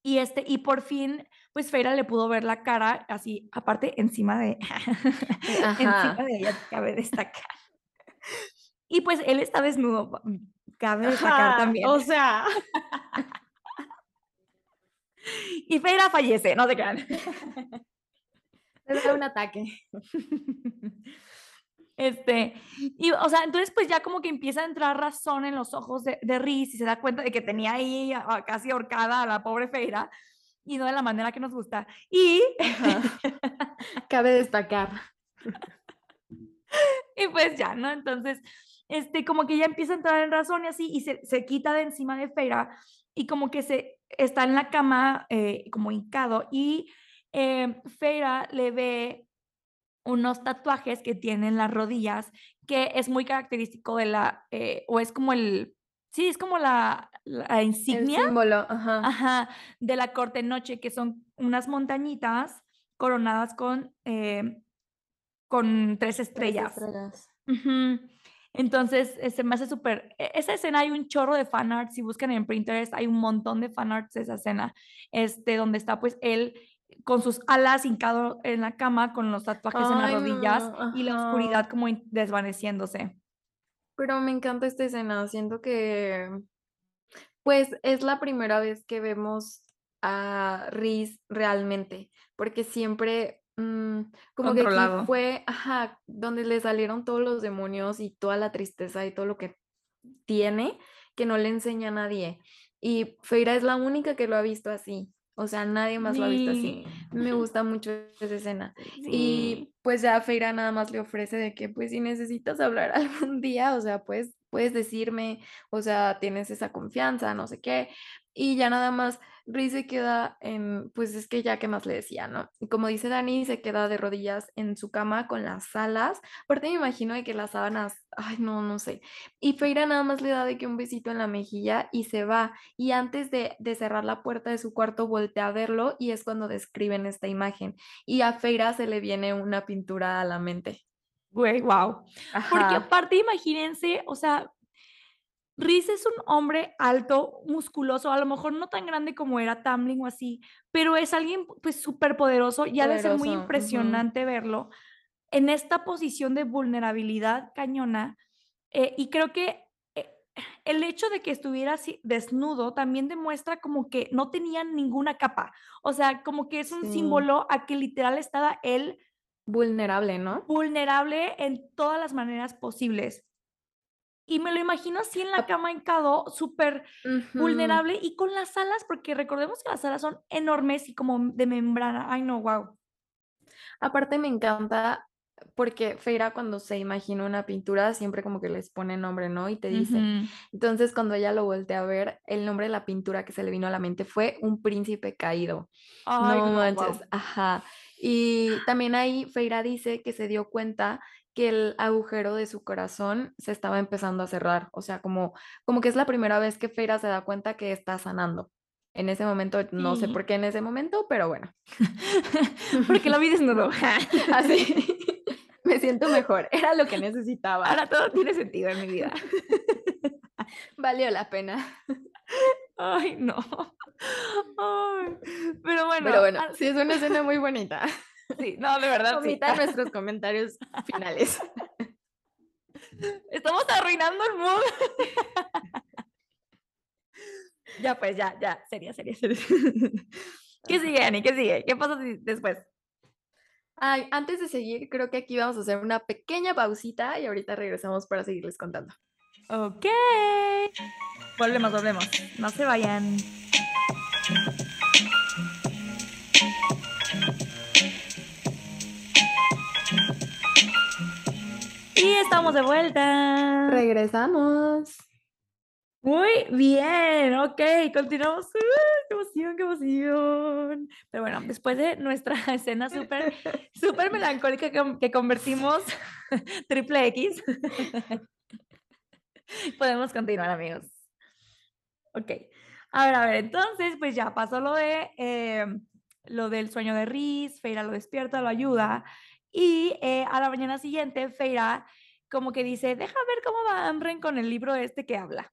Y este, y por fin, pues Feira le pudo ver la cara así, aparte encima de, encima de ella, cabe destacar. Y pues él está desnudo, cabe destacar Ajá, también. o sea, Y Feira fallece, no se crean. le da un ataque. Este, y, o sea, entonces pues ya como que empieza a entrar razón en los ojos de, de Riz y se da cuenta de que tenía ahí a- a casi ahorcada a la pobre Feira y no de la manera que nos gusta. Y. Cabe destacar. y pues ya, ¿no? Entonces, este, como que ya empieza a entrar en razón y así y se, se quita de encima de Feira y como que se está en la cama eh, como hincado y eh, Feira le ve unos tatuajes que tiene en las rodillas, que es muy característico de la, eh, o es como el, sí, es como la, la El insignia, símbolo, ajá. ajá, de la corte noche, que son unas montañitas coronadas con, eh, con tres Tres estrellas. estrellas. Ujú. Entonces, eh, se me hace súper. e- Esa escena hay un chorro de fanarts. Si buscan en Pinterest, hay un montón de fanarts de esa escena. Este, donde está pues él con sus alas hincado en la cama, con los tatuajes en las rodillas no, y la oscuridad como desvaneciéndose. Pero me encanta esta escena, siento que, pues, es la primera vez que vemos a Riz realmente, porque siempre, mm, como que aquí fue, ajá, donde le salieron todos los demonios y toda la tristeza y todo lo que tiene, que no le enseña a nadie. Y Feira es la única que lo ha visto así, o sea, nadie más lo ha visto así. Sí. Me gusta mucho esa escena. Sí. Y pues ya Feira nada más le ofrece de que pues si necesitas hablar algún día, o sea, pues puedes decirme, o sea, tienes esa confianza, no sé qué. Y ya nada más Riz se queda en, pues es que ya qué más le decía, ¿no? Y como dice Dani, se queda de rodillas en su cama con las alas. Aparte me imagino de que las sábanas, ay, no, no sé. Y Feira nada más le da de que un besito en la mejilla y se va. Y antes de, de cerrar la puerta de su cuarto, voltea a verlo y es cuando describen esta imagen. Y a Feira se le viene una pintura a la mente. Güey, wow. Porque aparte, imagínense, o sea, Riz es un hombre alto, musculoso, a lo mejor no tan grande como era Tamlin o así, pero es alguien pues súper poderoso y ha de ser muy impresionante verlo en esta posición de vulnerabilidad cañona. eh, y creo que eh, el hecho de que estuviera así desnudo también demuestra como que no tenía ninguna capa. O sea, como que es un Sí. símbolo a que literal estaba él Vulnerable, ¿no? vulnerable en todas las maneras posibles. Y me lo imagino así en la cama hincado, súper Ujú. vulnerable y con las alas, porque recordemos que las alas son enormes y como de membrana. Ay, no, wow. Aparte me encanta porque Feira cuando se imagina una pintura siempre como que les pone nombre, ¿no? Y te dice. Entonces cuando ella lo voltea a ver, el nombre de la pintura que se le vino a la mente fue Un príncipe caído. Ay, No manches, guau. ajá. Y también ahí Feira dice que se dio cuenta que el agujero de su corazón se estaba empezando a cerrar, o sea, como, como que es la primera vez que Feira se da cuenta que está sanando. En ese momento, no sé Sí. por qué en ese momento, pero bueno, Porque lo vi desnudo. así me siento mejor, era lo que necesitaba, Ahora todo tiene sentido en mi vida. valió la pena. Ay, no. Ay, pero bueno. Pero bueno, ah, sí es una escena muy bonita. Sí, no, de verdad sí. Omita nuestros comentarios finales. Estamos arruinando el mood. ya, pues, ya, ya. Seria, seria, seria. ¿Qué sigue, Ani? ¿Qué sigue? ¿Qué pasa después? Ay, antes de seguir, creo que aquí vamos a hacer una pequeña pausita y ahorita regresamos para seguirles contando. Ok. Volvemos, volvemos. No se vayan. Y estamos de vuelta. Regresamos. Muy bien, ok, continuamos. ¡Uh! ¡Qué emoción, qué emoción! Pero bueno, después de nuestra escena súper, súper melancólica que, que convertimos triple X, podemos continuar, amigos. Ok, a ver, a ver, entonces, pues ya pasó lo de eh, lo del sueño de Riz, Feira lo despierta, lo ayuda, y eh, a la mañana siguiente, Feira como que dice, deja ver cómo va Amren con el libro este que habla.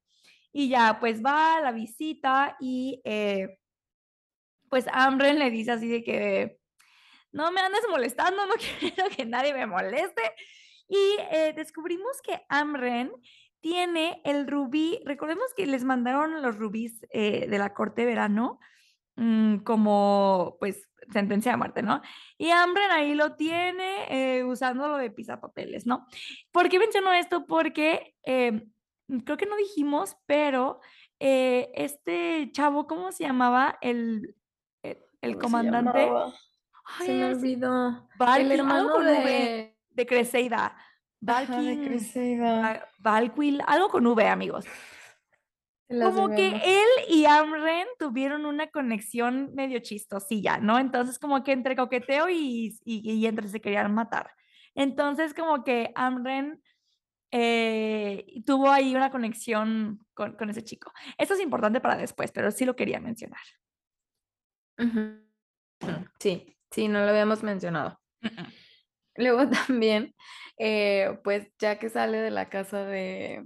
Y ya, pues va a la visita y eh, pues Amren le dice así de que no me andes molestando, no quiero que nadie me moleste. Y eh, descubrimos que Amren tiene el rubí, recordemos que les mandaron los rubíes de la corte verano mm, como pues sentencia de muerte, ¿no? Y Amren ahí lo tiene usando lo de pisapapeles, ¿no? ¿Por qué menciono esto? Porque creo que no dijimos, pero eh, este chavo, ¿cómo se llamaba? El, el, el comandante. Se, se, me olvidó. Barkin, el hermano de, de... de Creseida. Valkyrie, de Creseida. Valkyrie, algo con V, amigos. Como que él y Amren tuvieron una conexión medio chistosilla, ¿no? Entonces, como que entre coqueteo y, y, y entre se querían matar. Entonces, como que Amren eh, tuvo ahí una conexión con, con, ese chico. Esto es importante para después, pero sí lo quería mencionar. Uh -huh. Sí, sí, no lo habíamos mencionado. Uh -uh. Luego también, eh, pues ya que sale de la casa de,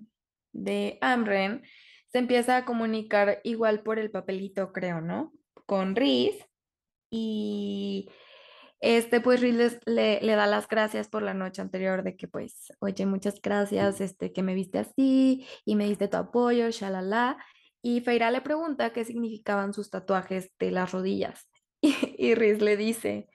de Amren, se empieza a comunicar igual por el papelito, creo, ¿no? Con Riz. Y este, pues Riz le, le, da las gracias por la noche anterior de que, pues, oye, muchas gracias, este, que me viste así y me diste tu apoyo, shalala. Y Feira le pregunta qué significaban sus tatuajes de las rodillas. Y, y Riz le dice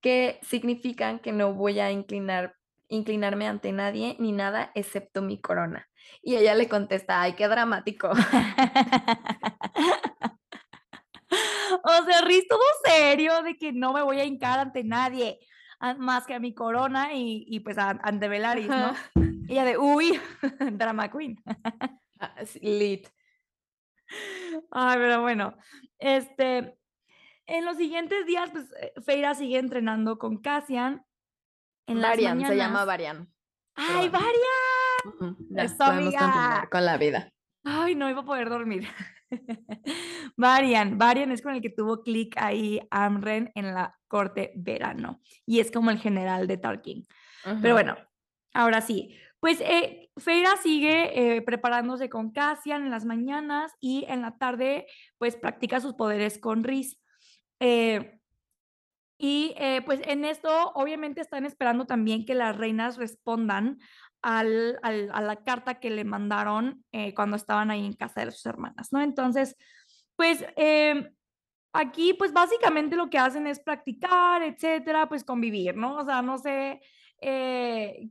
que significan que no voy a inclinar, inclinarme ante nadie ni nada excepto mi corona. Y ella le contesta, ay, qué dramático. o sea, Riz todo serio de que no me voy a hincar ante nadie más que a mi corona y, y pues a, ante Velaris, ¿no? Y ella de, uy, drama queen. Ah, Lit. Ay, pero bueno, este, en los siguientes días, pues Feira sigue entrenando con Cassian. En Varian, se llama Varian. ¡Ay. Varian! Uh -huh. Ya, Eso, podemos amiga. continuar con la vida. Ay, no iba a poder dormir. Varian, Varian es con el que tuvo clic ahí Amren en la corte verano y es como el general de Tarkin. Uh -huh. Pero bueno, ahora sí, pues eh, Feira sigue eh, preparándose con Cassian en las mañanas y en la tarde pues practica sus poderes con Riz. Eh, y eh, pues en esto obviamente están esperando también que las reinas respondan al, al, a la carta que le mandaron eh, cuando estaban ahí en casa de sus hermanas, ¿no? Entonces, pues eh, aquí pues básicamente lo que hacen es practicar, etcétera, pues convivir, ¿no? O sea, no sé, eh,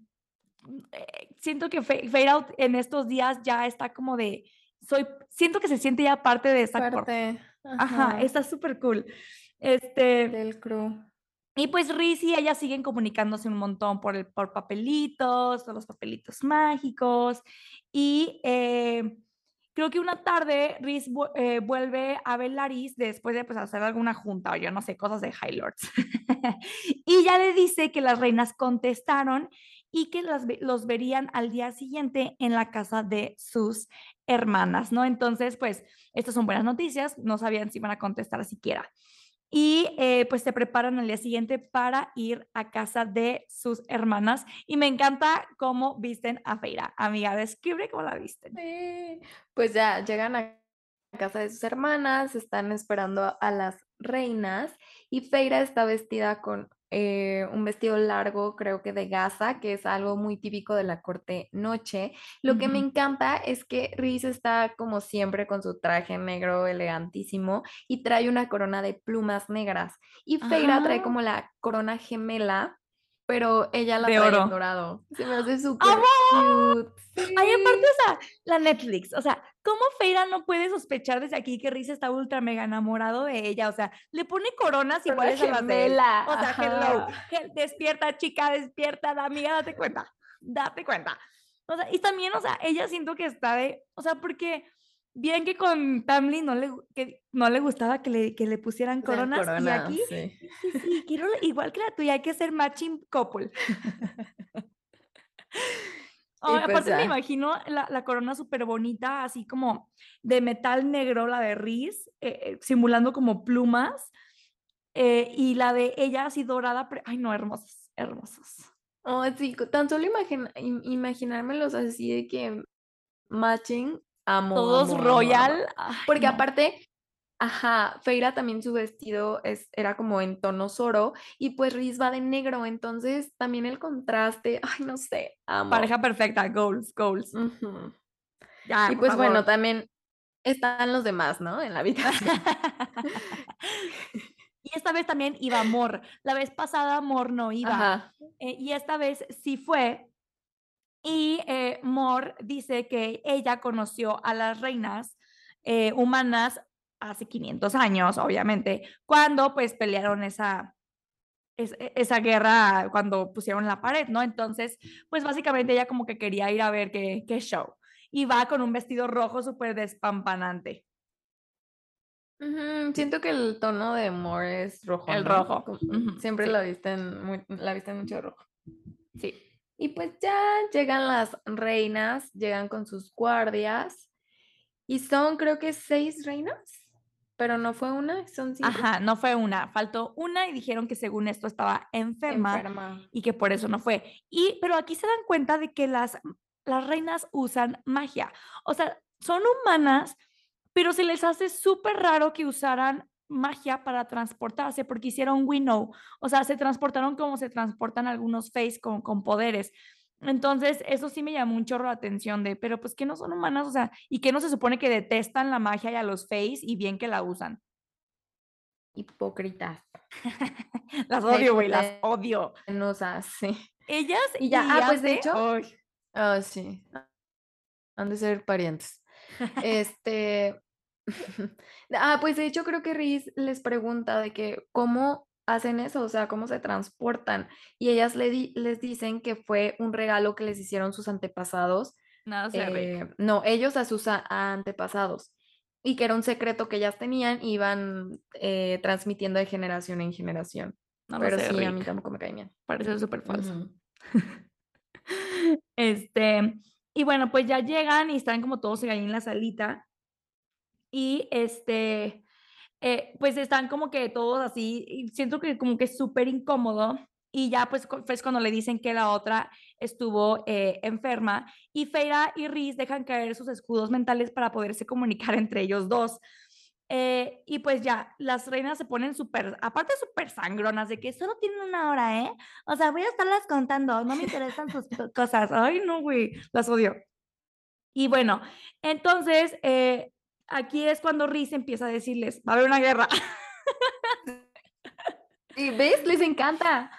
siento que Fade Out en estos días ya está como de, soy, siento que se siente ya parte de esta parte. Ajá. Ajá, está súper cool. Este, del crew. Y pues Riz y ella siguen comunicándose un montón por, el, por papelitos, por los papelitos mágicos. Y eh, creo que una tarde Riz eh, vuelve a ver Laris después de pues, hacer alguna junta o yo no sé, cosas de High Lords. y ya le dice que las reinas contestaron y que las, los verían al día siguiente en la casa de sus hermanas, ¿no? Entonces, pues, estas son buenas noticias, no sabían si iban a contestar siquiera y eh, pues se preparan al día siguiente para ir a casa de sus hermanas y me encanta cómo visten a Feira. Amiga, describe cómo la visten. Pues ya llegan a casa de sus hermanas, están esperando a las reinas y Feira está vestida con eh, un vestido largo, creo que de gasa, que es algo muy típico de la corte noche. Lo uh -huh. que me encanta es que Riz está como siempre con su traje negro elegantísimo y trae una corona de plumas negras. Y Feira trae como la corona gemela pero ella la De trae oro. en dorado. Se me hace súper cute. Ay, aparte, o sea, la Netflix, o sea, ¿cómo Feira no puede sospechar desde aquí que Riz está ultra mega enamorado de ella? O sea, le pone coronas iguales a las de él. O sea, hello, ajá. despierta, chica, despierta, amiga, date cuenta, date cuenta. O sea, y también, o sea, ella siento que está de, o sea, porque bien que con Tamlin no le, que no le gustaba que le, que le pusieran coronas, y aquí, sí. sí, sí, quiero igual que la tuya, hay que ser matching couple. Ay, pues aparte me ya. imagino la, la corona súper bonita, así como de metal negro, la de Riz, eh, eh, simulando como plumas, eh, y la de ella así dorada, ay no, hermosos, hermosos. Oh, sí, tan solo imagina- im- imaginármelos así de que matching, amo, Todos amo, amo, amo. royal, ay, Porque no. aparte, ajá, Feira también su vestido es, era como en tonos oro y pues Riz va de negro, entonces también el contraste, ay, no sé, amo. pareja perfecta, goals, goals. Ujú. Ya, Y pues bueno, también están los demás, ¿no? En la habitación. y esta vez también iba Mor. La vez pasada Mor no iba. Eh, y esta vez sí fue. Y eh, Mor dice que ella conoció a las reinas eh, humanas hace 500 años, obviamente, cuando pues pelearon esa, es- e- esa guerra, cuando pusieron la pared, ¿no? Entonces, pues básicamente ella como que quería ir a ver qué, qué show. Y va con un vestido rojo súper despampanante. Siento que el tono de Moore es rojo. El ¿no? rojo, Como- Siempre sí. la visten muy, la visten mucho rojo. Sí. Y pues ya llegan las reinas, llegan con sus guardias. Y son creo que seis reinas, pero no fue una, son cinco. Ajá, no fue una, faltó una y dijeron que según esto estaba enferma. Enferma. y que por eso no fue. Y, pero aquí se dan cuenta de que las, las reinas usan magia. O sea, son humanas, pero se les hace súper raro que usaran magia para transportarse porque hicieron Winnow. O sea, se transportaron como se transportan algunos Face con, con poderes. Entonces, eso sí me llamó un chorro la atención de, pero pues que no son humanas, o sea, y que no se supone que detestan la magia y a los Face y bien que la usan. Hipócritas. Las odio, güey, las odio. Penosas, sí. Ellas Y ya, ah, pues de hecho, Ah, sí. Han de ser parientes. Este. Ah, pues de hecho creo que Riz les pregunta de que cómo hacen eso, o sea, cómo se transportan. Y ellas le di- les dicen que fue un regalo que les hicieron sus antepasados. rico. eh, no, ellos a sus a- antepasados. Y que era un secreto que ellas tenían y iban eh, transmitiendo de generación en generación. No Pero sí, a mí tampoco me cae bien. Parece súper falso. Ujú. Este, y bueno, pues ya llegan y están como todos ahí en la salita. Y este, eh, pues están como que todos así, y siento que como que súper incómodo. Y ya pues es cuando le dicen que la otra estuvo eh, enferma. Y Feira y Riz dejan caer sus escudos mentales para poderse comunicar entre ellos dos. Eh, y pues ya, las reinas se ponen súper, aparte súper sangronas, de que solo tienen una hora, ¿eh? O sea, voy a estarlas contando, no me interesan sus co- cosas. Ay, no, güey, las odio. Y bueno, entonces, eh, aquí es cuando Riz empieza a decirles, va a haber una guerra. ¿Y ves? Les encanta.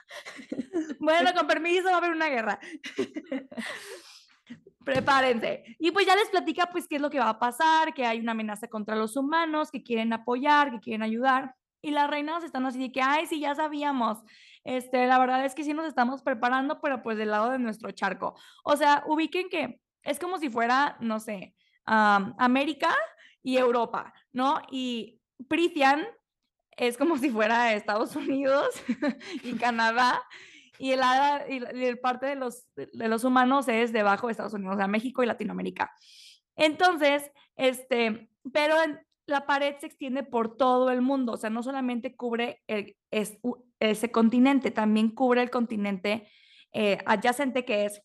bueno, con permiso, va a haber una guerra. Prepárense. Y pues ya les platica pues qué es lo que va a pasar, que hay una amenaza contra los humanos, que quieren apoyar, que quieren ayudar. Y las reinas están así de que, ay, sí, ya sabíamos. Este, la verdad es que sí nos estamos preparando, pero pues del lado de nuestro charco. O sea, ubiquen que es como si fuera, no sé, am, América y Europa, ¿no? Y Prithian es como si fuera Estados Unidos y Canadá. Y el, y el parte de los, de los humanos es debajo de Estados Unidos, o sea, México y Latinoamérica. Entonces, este, pero la pared se extiende por todo el mundo, o sea, no solamente cubre ese continente, también cubre el continente eh, adyacente que es,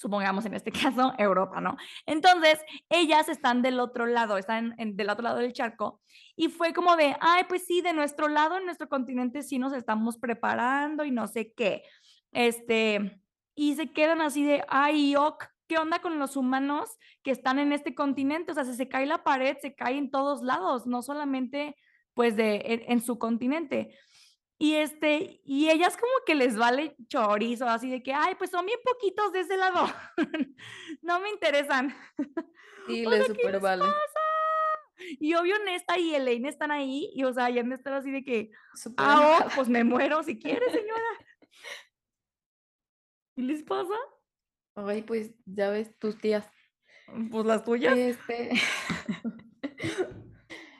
supongamos en este caso, Europa, ¿no? Entonces, ellas están del otro lado, están en- del otro lado del charco, y fue como de, ay, pues sí, de nuestro lado, en nuestro continente sí nos estamos preparando y no sé qué. Este, y se quedan así de, ay, ok, ¿qué onda con los humanos que están en este continente? O sea, si se cae la pared, se cae en todos lados, no solamente pues de en, en su continente. Y, este, y ellas como que les vale chorizo, así de que: "Ay, pues son bien poquitos de ese lado, no me interesan". Sí, les ¿qué les supervale. pasa? Y obvio Nesta y Elaine están ahí, y, o sea, y han de estar así de que: "Ah, oh, pues me muero si quiere, señora". ¿Qué les pasa? Ay, pues, ya ves, tus tías. Mm, pues las tuyas. Este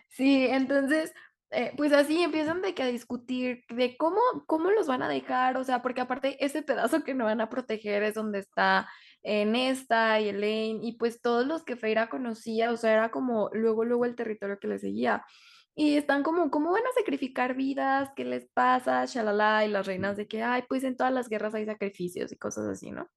Sí, entonces, eh, pues así empiezan de que a discutir de cómo cómo los van a dejar, o sea, porque aparte ese pedazo que no van a proteger es donde está, eh, Nesta y Elaine, y pues todos los que Feyre conocía, o sea, era como luego, luego el territorio que le seguía. Y están como: "¿Cómo van a sacrificar vidas? ¿Qué les pasa?, shalala", y las reinas de que: "Ay, pues en todas las guerras hay sacrificios", y cosas así, ¿no?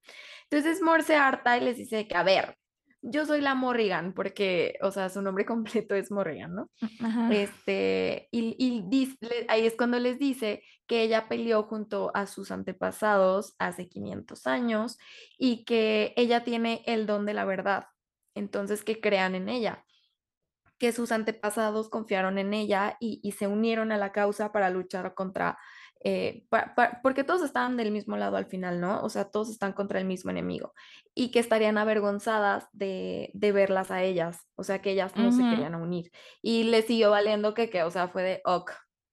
Entonces Mor se harta y les dice que: "A ver, yo soy la Morrigan", porque, o sea, su nombre completo es Morrigan, ¿no? Ajá. Este, y y ahí es cuando les dice que ella peleó junto a sus antepasados hace 500 años, y que ella tiene el don de la verdad, entonces que crean en ella. Que sus antepasados confiaron en ella y y se unieron a la causa para luchar contra, eh, pa pa porque todos estaban del mismo lado al final, ¿no? O sea, todos están contra el mismo enemigo, y que estarían avergonzadas de de verlas a ellas, o sea, que ellas no se Ujú. querían unir. Y les siguió valiendo que que, o sea, fue de: "Ok".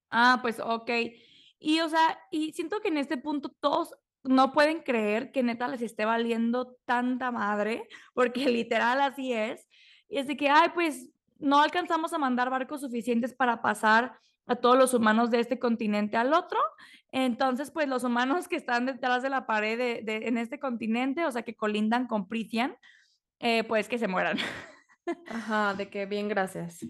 Ah, pues okey. Y, o sea, y siento que en este punto todos no pueden creer que neta les esté valiendo tanta madre, porque literal así es. Y es de que: "Ay, pues no alcanzamos a mandar barcos suficientes para pasar a todos los humanos de este continente al otro, entonces, pues los humanos que están detrás de la pared de de en este continente, o sea, que colindan con Prythian, eh, pues que se mueran". Ajá, de que: "Bien, gracias".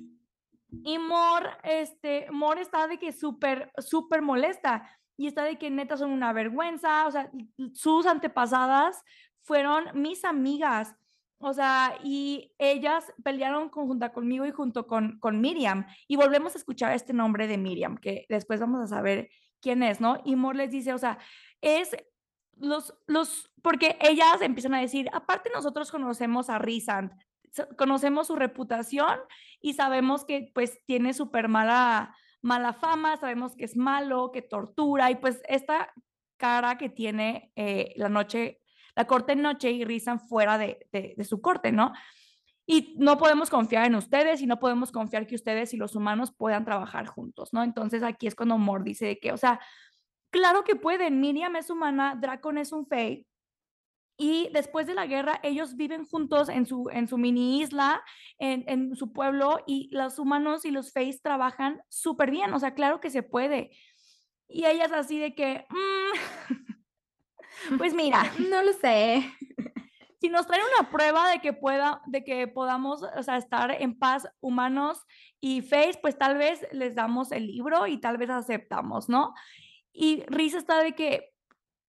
Y Mor, este, Mor está de que súper supermolesta, y está de que neta son una vergüenza, o sea, sus antepasadas fueron mis amigas, o sea, y ellas pelearon conjunta conmigo y junto con con Miriam, y volvemos a escuchar este nombre de Miriam, que después vamos a saber quién es, ¿no? Y Mor les dice, o sea, es los los porque ellas empiezan a decir: "Aparte nosotros conocemos a so conocemos su reputación y sabemos que, pues, tiene supermala mala fama, sabemos que es malo, que tortura", y pues esta cara que tiene, eh, la noche la corte Noche y Rhysand fuera de de su corte, ¿no? Y no podemos confiar en ustedes, y no podemos confiar que ustedes y los humanos puedan trabajar juntos, ¿no? Entonces, aquí es cuando Mor dice de que, o sea, claro que pueden, Miriam es humana, Drácon es un Fey, y después de la guerra ellos viven juntos en su en su mini isla, en en su pueblo, y los humanos y los Feys trabajan superbién, o sea, claro que se puede. Y ellas así de que: "Mm, pues mira" No lo sé. "si nos traen una prueba de que pueda de que podamos, o sea, estar en paz humanos y Feys, pues tal vez les damos el libro y tal vez aceptamos", ¿no? Y Rhys está de que: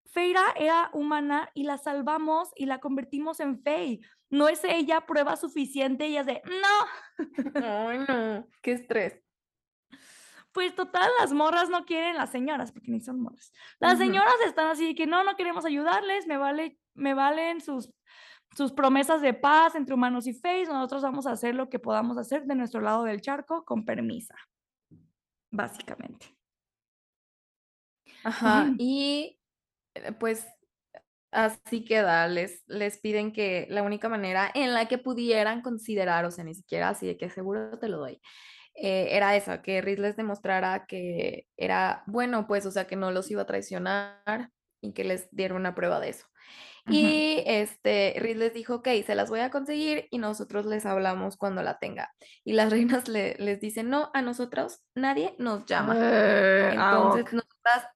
"Feyre era humana y la salvamos y la convertimos en Fey, ¿no es ella prueba suficiente?", y ellas de: "No". Ay, no, qué estrés. Pues total, las morras no quieren las señoras, porque ni son morras. Las señoras están así de que: "No, no queremos ayudarles, me vale me valen sus sus promesas de paz entre humanos y Feys, nosotros vamos a hacer lo que podamos hacer de nuestro lado del charco con permisa". Básicamente. Ajá, y, eh, pues, así queda, les les piden que la única manera en la que pudieran considerar, o sea, ni siquiera así de que: "Seguro te lo doy", eh, era esa, que Rhys les demostrara que era bueno, pues, o sea, que no los iba a traicionar y que les diera una prueba de eso. Y, este, Rhys les dijo: "Okey, se las voy a conseguir y nosotros les hablamos cuando la tenga". Y las reinas le les dicen: "No, a nosotros nadie nos llama". Ah, Entonces, ok. nosotras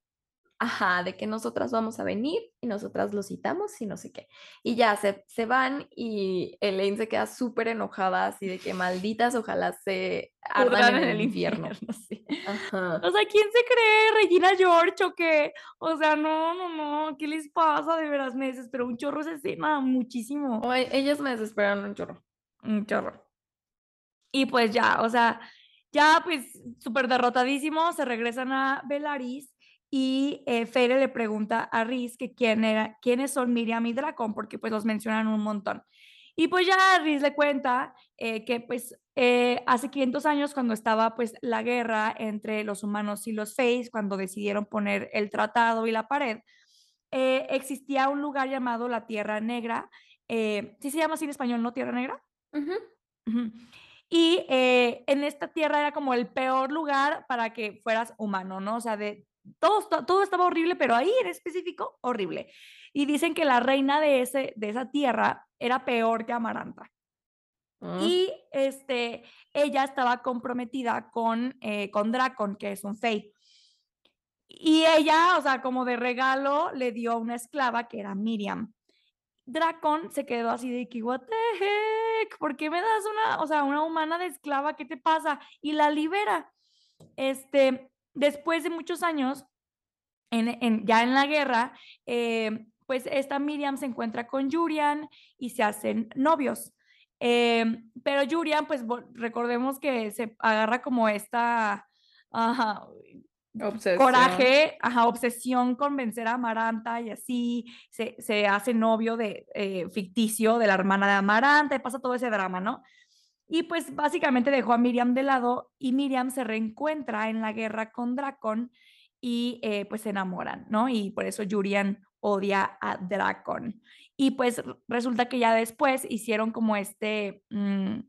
ajá, de que nosotras vamos a venir y nosotras los citamos y no sé qué. Y ya se se van y Elaine se queda superenojada, así de que: "Malditas, ojalá se ardan en el infierno". sí. Ajá. O sea, ¿quién se cree? ¿Regina George o qué? O sea, no, no, no, ¿qué les pasa? De veras, me desesperó un chorro esa escena, muchísimo. Ay, ellas me desesperaron un chorro. Un chorro. Y pues ya, o sea, ya, pues, superderrotadísimos, se regresan a Velaris y, eh, Feyre le pregunta a Rhys que quién era quiénes son Miriam y Drácon, porque, pues, los mencionan un montón. Y pues ya Rhys le cuenta eh, que pues eh, hace 500 años cuando estaba pues la guerra entre los humanos y los Fays, cuando decidieron poner el tratado y la pared, eh, existía un lugar llamado la Tierra Negra. Eh, sí se llama así en español, ¿no? Tierra Negra. Ujú. Ujú. Y eh, en esta tierra era como el peor lugar para que fueras humano, ¿no? O sea, de todo, todo estaba horrible, pero ahí en específico, horrible. Y dicen que la reina de, ese, de esa tierra era peor que Amaranta. Mm. Y este, ella estaba comprometida con, eh, con Dracon, que es un Fey. Y ella, o sea, como de regalo, le dio a una esclava que era Miriam. Dracon se quedó así de que, what the heck, ¿por qué me das una, o sea, una humana de esclava? ¿Qué te pasa? Y la libera. Este, después de muchos años, en, en- ya en la guerra, eh, pues esta Miriam se encuentra con Yurian y se hacen novios. Eh, pero Yurian, pues recordemos que se agarra como esta ajá, Obsesión. coraje, ajá, obsesión con vencer a Amaranta y así, se, se hace novio de, eh, ficticio de la hermana de Amaranta y pasa todo ese drama, ¿no? Y pues básicamente dejó a Miriam de lado y Miriam se reencuentra en la guerra con Dracon y eh, pues se enamoran, ¿no? Y por eso Yurian odia a Dracon. Y pues resulta que ya después hicieron como este, mm,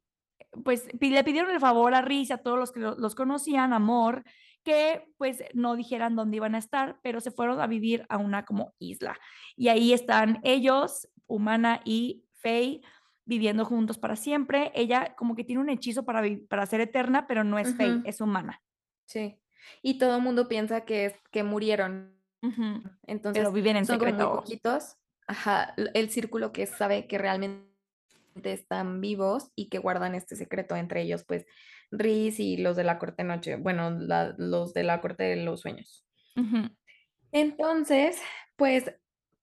pues le pidieron el favor a Riz a todos los que lo- los conocían, amor, que pues no dijeran dónde iban a estar, pero se fueron a vivir a una como isla. Y ahí están ellos, Humana y Faye, viviendo juntos para siempre. Ella como que tiene un hechizo para, para ser eterna, pero no es Faye, Ujú. es humana. Sí. Y todo el mundo piensa que, es, que murieron. Entonces, Pero viven en son como muy secreto. poquitos. Ajá, el círculo que sabe que realmente están vivos y que guardan este secreto entre ellos, pues Riz y los de la corte noche, bueno, la- los de la corte de los sueños. Entonces, pues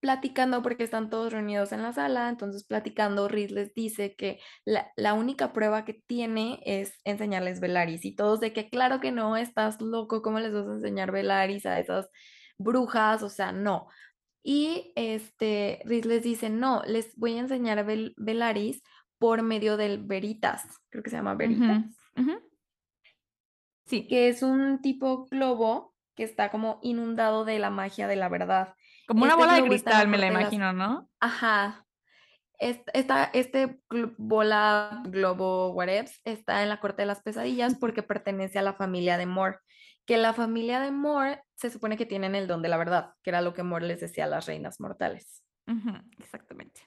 platicando, porque están todos reunidos en la sala, entonces platicando, Riz les dice que la, la única prueba que tiene es enseñarles Velaris y todos de que claro que no, estás loco, ¿cómo les vas a enseñar Velaris a esas brujas? O sea, no. Y este, Riz les dice, no, les voy a enseñar Vel- Velaris por medio del Veritas, creo que se llama Veritas. Sí, que es un tipo globo que está como inundado de la magia de la verdad. Como una Este bola de cristal, me la imagino, ¿no? Ajá. Est- Esta, este bola, globo, whatevs, está en la corte de las pesadillas porque pertenece a la familia de Moore. Que la familia de Moore se supone que tienen el don de la verdad, que era lo que Moore les decía a las reinas mortales. Ujú, exactamente.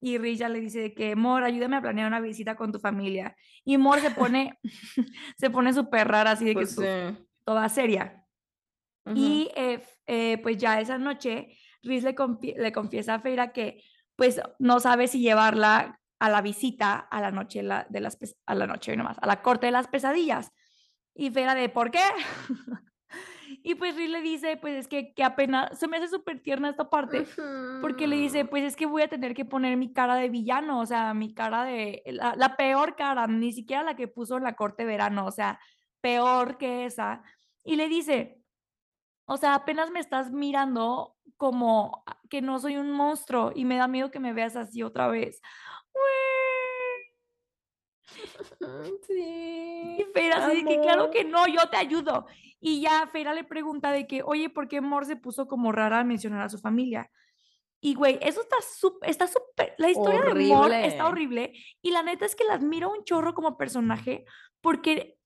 Y Riz ya le dice de que, Mor, ayúdame a planear una visita con tu familia. Y Mor se pone, se pone súper rara, así de que Pues sí. toda seria. Y eh, eh, pues ya esa noche, Riz le, confie- le confiesa a Feira que pues no sabe si llevarla a la visita a la noche, la- de las, a la noche nomás, a la corte de las pesadillas. Y Feira de, ¿por qué? y pues Riz le dice, pues es que, que apenas, se me hace súper tierna esta parte, porque le dice, pues es que voy a tener que poner mi cara de villano, o sea, mi cara de, la, la peor cara, ni siquiera la que puso en la corte de verano, o sea, peor que esa. Y le dice, o sea, apenas me estás mirando como a- que no soy un monstruo y me da miedo que me veas así otra vez. Y Sí. Feira así de que claro que no, yo te ayudo. Y ya Feira le pregunta de que, oye, ¿por qué Mor se puso como rara al mencionar a su familia? Y güey, eso está súper, está súper, la historia de Mor está Horrible. horrible y la neta es que la admiro un chorro como personaje porque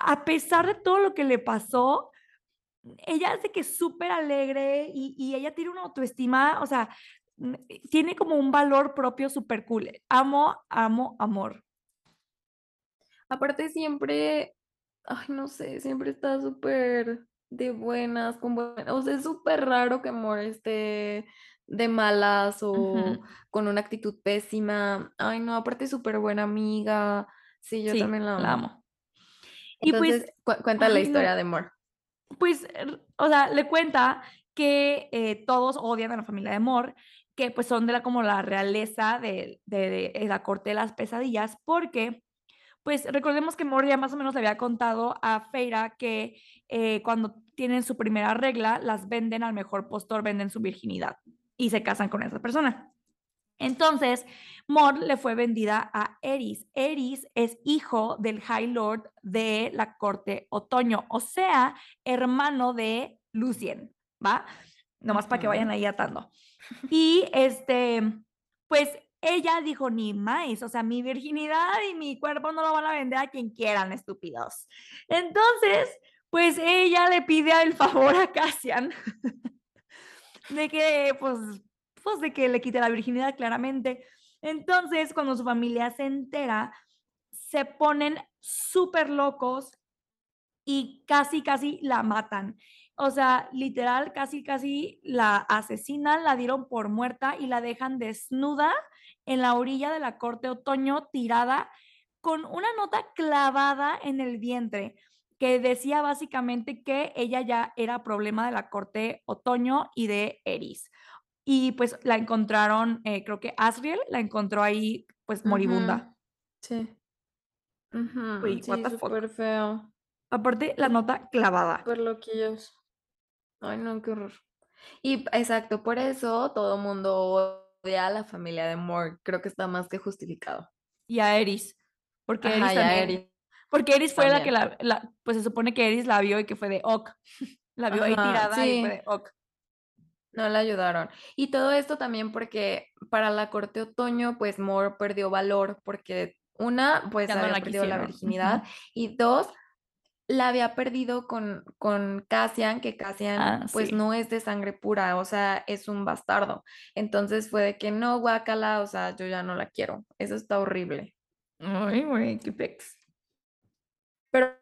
a pesar de todo lo que le pasó, ella es de que es súper alegre y, y ella tiene una autoestima, o sea, mm, tiene como un valor propio súper cool. Amo, amo, amor. Aparte siempre, ay, no sé, siempre está súper de buenas, con buena, o sea, es súper raro que Moore esté de malas o con una actitud pésima. Ay, no, aparte súper buena amiga. Sí, yo Sí, también la la amo. Y pues, cu- cuenta la no. historia de Moore. Pues, o sea, le cuenta que eh, todos odian a la familia de Mor, que pues son de la como la realeza de, de la corte de las pesadillas, porque pues recordemos que Mor ya más o menos le había contado a Feira que eh, cuando tienen su primera regla, las venden al mejor postor, venden su virginidad y se casan con esa persona. Entonces, Mor le fue vendida a Eris. Eris es hijo del High Lord de la corte otoño, o sea, hermano de Lucien, ¿va? Nomás para que vayan ahí atando. Y este, pues ella dijo, ni más, o sea, mi virginidad y mi cuerpo no lo van a vender a quien quieran, estúpidos. Entonces, pues ella le pide el favor a Cassian de que, pues, pues de que le quite la virginidad claramente. Entonces, cuando su familia se entera, se ponen súper locos y casi, casi la matan. O sea, literal, casi, casi la asesinan, la dieron por muerta y la dejan desnuda en la orilla de la corte otoño, tirada con una nota clavada en el vientre que decía básicamente que ella ya era problema de la corte otoño y de Eris. Y pues la encontraron, eh, creo que Asriel la encontró ahí pues moribunda. Sí. sí, súper feo. Aparte, la nota clavada. Súper loquillos. Ay, no, qué horror. Y exacto, por eso todo mundo odia a la familia de Moore. Creo que está más que justificado. Y a Eris. Porque Eris Porque Eris fue la que la, pues se supone que Eris la vio y que fue de ok. La vio ahí tirada y fue de ok. No la ayudaron. Y todo esto también porque para la corte otoño, pues Moore perdió valor porque una, pues había perdido la virginidad y dos, la había perdido con, con Cassian, que Cassian ah, pues no es de sangre pura, o sea, es un bastardo. Entonces fue de que no, guácala, o sea, yo ya no la quiero. Eso está horrible. Ay, güey, qué pex. Pero,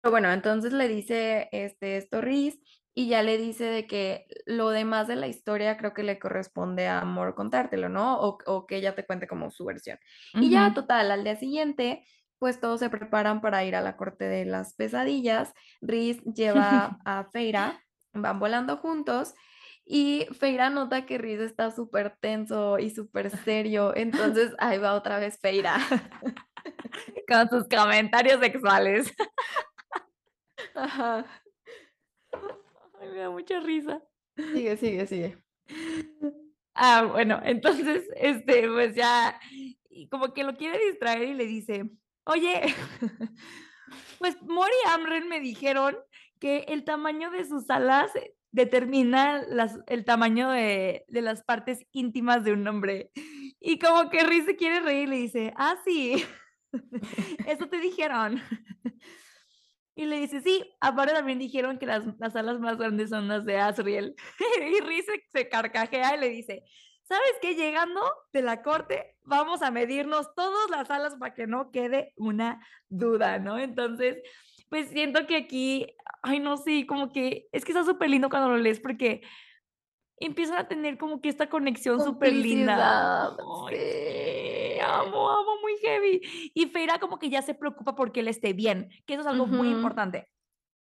pero bueno, entonces le dice este, esto Riz y ya le dice de que lo demás de la historia creo que le corresponde a Amor contártelo, ¿no? O, que ella te cuente como su versión. Y ya, total, al día siguiente, pues todos se preparan para ir a la corte de las pesadillas. Riz lleva a Feira, van volando juntos. Y Feira nota que Riz está súper tenso y súper serio. Entonces ahí va otra vez Feira. Con sus comentarios sexuales. Ajá me da mucha risa. Sigue, sigue, sigue. Ah, bueno, entonces, este, pues ya, como que lo quiere distraer y le dice, oye, pues Mori y Amren me dijeron que el tamaño de sus alas determina las, el tamaño de, de, las partes íntimas de un hombre. Y como que Riz se quiere reír y le dice, ah, sí, eso te dijeron. Y le dice, sí, aparte también dijeron que las, las alas más grandes son las de Asriel. y Riz se, carcajea y le dice, ¿sabes qué? Llegando de la corte, vamos a medirnos todas las alas para que no quede una duda, ¿no? Entonces, pues siento que aquí, ay, no sé, como que es que está súper lindo cuando lo lees porque empiezan a tener como que esta conexión súper linda. amo, amo muy heavy. Y Feira como que ya se preocupa porque él esté bien, que eso es algo muy importante.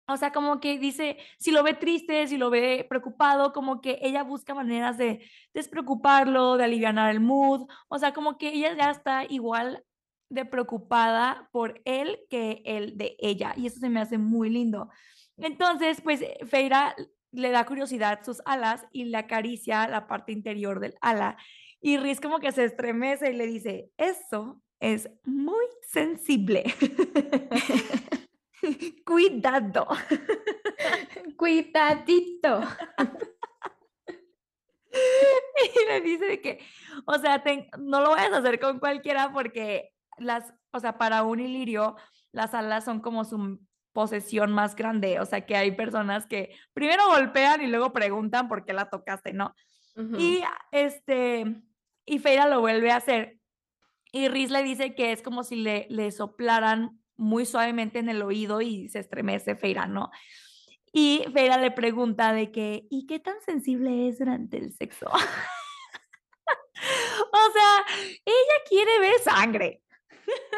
O sea, como que dice, si lo ve triste, si lo ve preocupado, como que ella busca maneras de despreocuparlo, de aliviar el mood. O sea, como que ella ya está igual de preocupada por él que él de ella. Y eso se me hace muy lindo. Entonces, pues Feira le da curiosidad sus alas y le acaricia la parte interior del ala. Y Riz como que se estremece y le dice, eso es muy sensible. Cuidado. Cuidadito. y le dice que, o sea, no lo vayas a hacer con cualquiera porque las, o sea, para un ilirio, las alas son como su posesión más grande, o sea que hay personas que primero golpean y luego preguntan por qué la tocaste, ¿no? Y este, y Feira lo vuelve a hacer. Y Riz le dice que es como si le, le soplaran muy suavemente en el oído y se estremece Feira, ¿no? Y Feira le pregunta de que, ¿y qué tan sensible es durante el sexo? o sea, ella quiere ver sangre.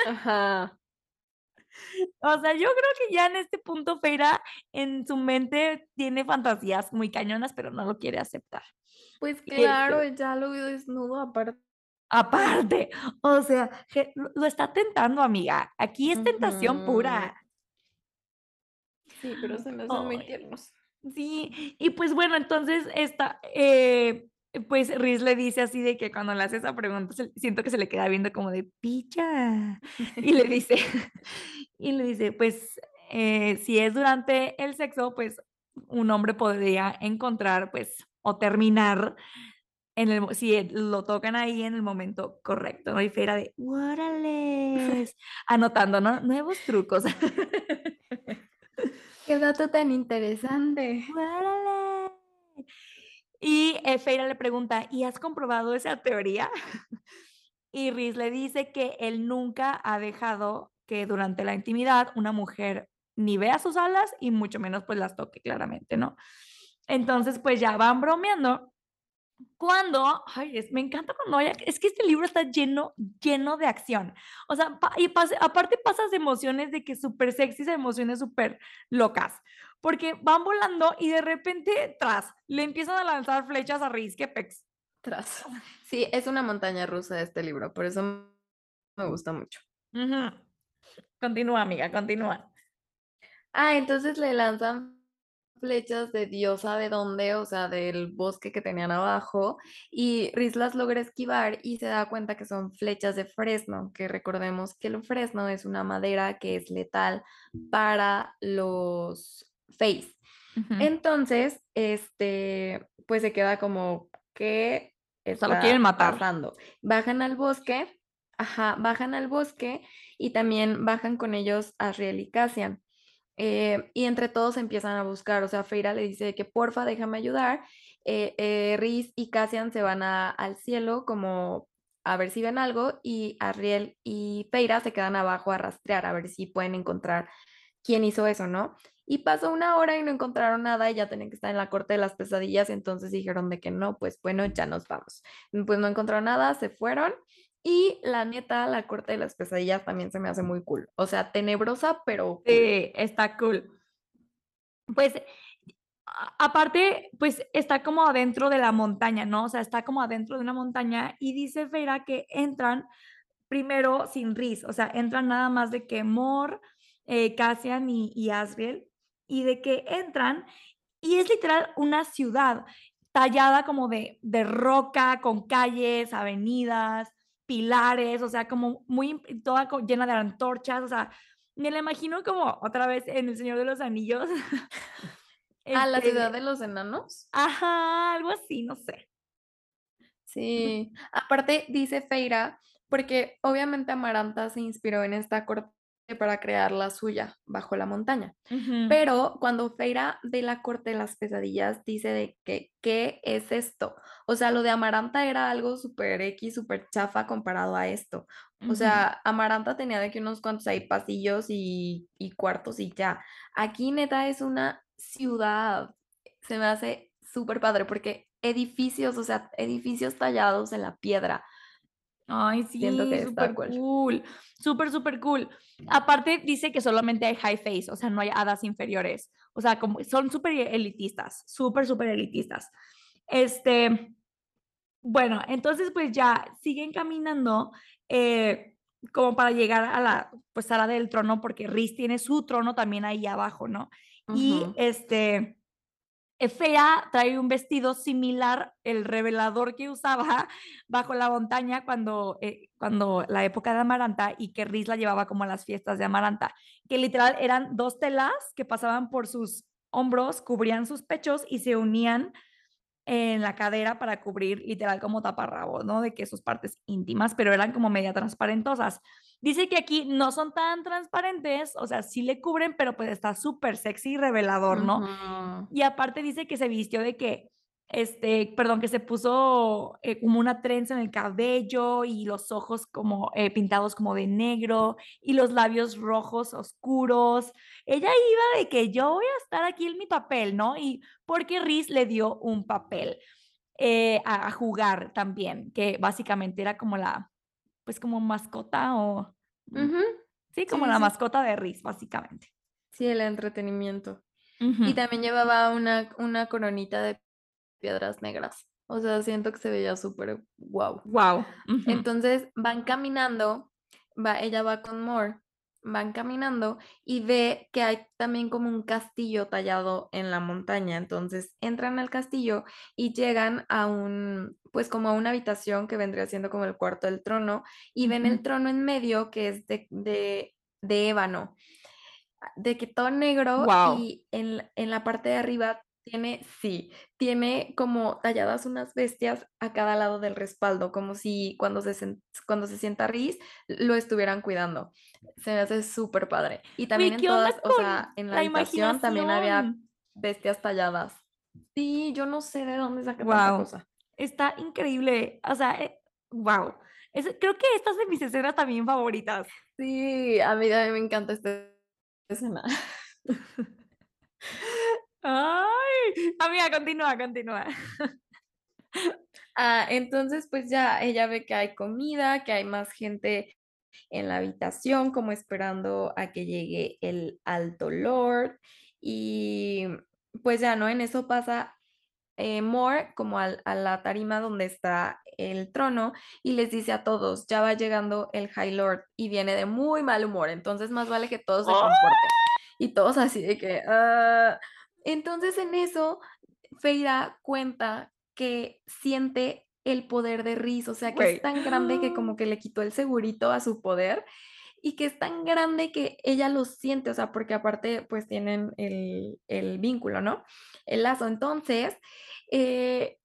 Ajá. O sea, yo creo que ya en este punto Feira en su mente tiene fantasías muy cañonas, pero no lo quiere aceptar. Pues claro, ya lo vio desnudo aparte. Aparte, o sea, lo está tentando, amiga. Aquí es tentación pura. Sí, pero se me hacen muy tiernos. Sí, y pues bueno, entonces esta, eh, pues Riz le dice así de que cuando le hace esa pregunta, se siento que se le queda viendo como de: "Picha", y le dice y le dice: "Pues, eh, si es durante el sexo, pues, un hombre podría encontrar, pues, o terminar en el si, eh, lo tocan ahí en el momento correcto", ¿no? Y Feyre de: "Órales", anotando, ¿no? Nuevos trucos. Qué dato tan interesante. ¡Órale! Y, eh, Feyre le pregunta: "¿Y has comprobado esa teoría?" Y Rhys le dice que él nunca ha dejado que durante la intimidad una mujer ni vea sus alas y mucho menos, pues, las toque claramente, ¿no? Entonces, pues, ya van bromeando cuando, ay, es me encanta cuando hay es que este libro está lleno lleno de acción. O sea, y pase aparte pasas emociones de que supersexys a emociones superlocas, porque van volando y de repente, tras, le empiezan a lanzar flechas a Rhys, qué pex. Tras. Sí, es una montaña rusa este libro, por eso me gusta mucho. Continúa, amiga, continúa. Ah, entonces le lanzan flechas de Dios sabe dónde, o sea, del bosque que tenían abajo, y Rhys las logra esquivar y se da cuenta que son flechas de fresno, que recordemos que el fresno es una madera que es letal para los Ujú. Entonces, este, pues se queda como, ¿qué O sea, lo está quieren matar. pasando? Bajan al bosque ajá, bajan al bosque y también bajan con ellos Asriel y Cassian. Eh, y entre todos empiezan a buscar, o sea, Feyre le dice que porfa, déjame ayudar. Eh, eh, Rhys y Cassian se van a al cielo como a ver si ven algo y Asriel y Feyre se quedan abajo a rastrear, a ver si pueden encontrar quién hizo eso, ¿no? Y pasó una hora y no encontraron nada y ya tenían que estar en la corte de las pesadillas, entonces dijeron de que no, pues bueno, ya nos vamos. Pues no encontraron nada, se fueron y la neta, la corte de las pesadillas también se me hace muy cool. O sea, tenebrosa, pero está cool. Pues, aparte, pues, está como adentro de la montaña, ¿no? O sea, está como adentro de una montaña y dice Feyre que entran primero sin Rhys, o sea, entran nada más de que Mor, eh, Cassian y y Asriel, y de que entran y es literal una ciudad tallada como de de roca, con calles, avenidas, pilares, o sea, como muy toda llena de antorchas, o sea, me la imagino como otra vez en El Señor de los Anillos. ¿A la Este ciudad de los enanos? Ajá, algo así, no sé. Sí, aparte dice Feyre, porque obviamente Amaranta se inspiró en esta corte para crear la suya, Bajo la montaña. Pero cuando Feyre ve la corte de las pesadillas, dice de que, ¿qué es esto? O sea, lo de Amaranta era algo súper equis, súper chafa comparado a esto. O sea, Amaranta tenía de que unos cuantos ahí pasillos y y cuartos y ya. Aquí neta es una ciudad. Se me hace súper padre porque edificios, o sea, edificios tallados en la piedra. Ay, Siento sí, que está cool. supercool, súper, supercool. Aparte, dice que solamente hay high fae, o sea, no hay hadas inferiores. O sea, como son superelitistas, súper, superelitistas. Este, bueno, entonces, pues ya siguen caminando, eh, como para llegar a la, pues, sala del trono, porque Rhys tiene su trono también ahí abajo, ¿no? Y, este, Feyre trae un vestido similar, el revelador que usaba bajo la montaña cuando, eh, cuando la época de Amaranta y que Rhys la llevaba como a las fiestas de Amaranta, que literal eran 2 telas que pasaban por sus hombros, cubrían sus pechos y se unían en la cadera para cubrir literal como taparrabos, ¿no? De que sus partes íntimas, pero eran como media transparentosas. Dice que aquí no son tan transparentes, o sea, sí le cubren, pero pues está súper sexy y revelador, ¿no? Y aparte dice que se vistió de que, este, perdón, que se puso, eh, como una trenza en el cabello y los ojos como, eh, pintados como de negro y los labios rojos oscuros. Ella iba de que yo voy a estar aquí en mi papel, ¿no? Y porque Rhys le dio un papel, eh, a a jugar también, que básicamente era como la, pues, como mascota o, mm, sí, como Sí, la sí. mascota de Rhys, básicamente. Sí, el entretenimiento. Y también llevaba una una coronita de piedras negras. O sea, siento que se veía súper guau. Guau. Ujú. Entonces, van caminando, va ella va con Mor, van caminando y ve que hay también como un castillo tallado en la montaña. Entonces entran al castillo y llegan a un, pues como a una habitación que vendría siendo como el cuarto del trono y ven el trono en medio que es de, de, de ébano, de que todo negro y en, en la parte de arriba tiene, sí, tiene como talladas unas bestias a cada lado del respaldo, como si cuando se, cuando se sienta Riz lo estuvieran cuidando. Se me hace súper padre. Y también en ¿qué onda todas, o sea, en la la habitación también había bestias talladas. Sí, yo no sé de dónde saca tanta Guau, cosa. está increíble. O sea, eh, guau. Es creo que esta es de mis escenas también favoritas. Sí, a mí también me encanta esta escena. Ay, amiga, continúa, continúa. Ah, entonces, pues ya ella ve que hay comida, que hay más gente en la habitación, como esperando a que llegue el Alto Lord. Y pues ya, ¿no? En eso pasa eh, Moore como al- a la tarima donde está el trono y les dice a todos, ya va llegando el High Lord y viene de muy mal humor, entonces más vale que todos se ¡Ay! comporten. Y todos así de que... "Ah". Entonces en eso, Feira cuenta que siente el poder de Riz, o sea, que es tan grande que como que le quitó el segurito a su poder y que es tan grande que ella lo siente, o sea, porque aparte pues tienen el, el vínculo, ¿no? El lazo. Entonces, eh,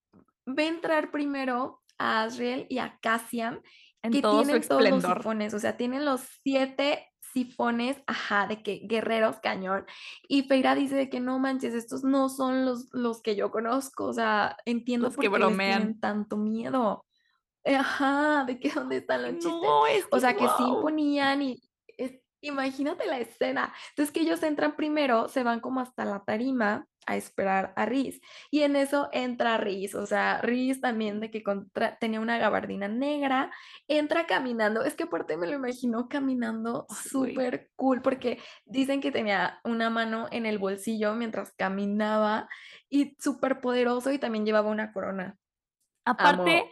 ve entrar primero a Asriel y a Cassian, En que todo tienen todos los sifones, o sea, tienen los siete sifones, ajá, de que guerreros cañón. Y Feira dice de que no manches, estos no son los, los que yo conozco, o sea, entiendo Los que por qué les tienen tanto miedo. Eh, Ajá, de que dónde están los chistes. no, es O sea, que sí imponían y es- imagínate la escena. Entonces que ellos entran primero, se van como hasta la tarima a esperar a Riz. Y en eso entra Riz, o sea, Riz también de que contra- tenía una gabardina negra, entra caminando. Es que aparte me lo imagino caminando güey. súper cool porque dicen que tenía una mano en el bolsillo mientras caminaba y súper poderoso y también llevaba una corona. Aparte Amo.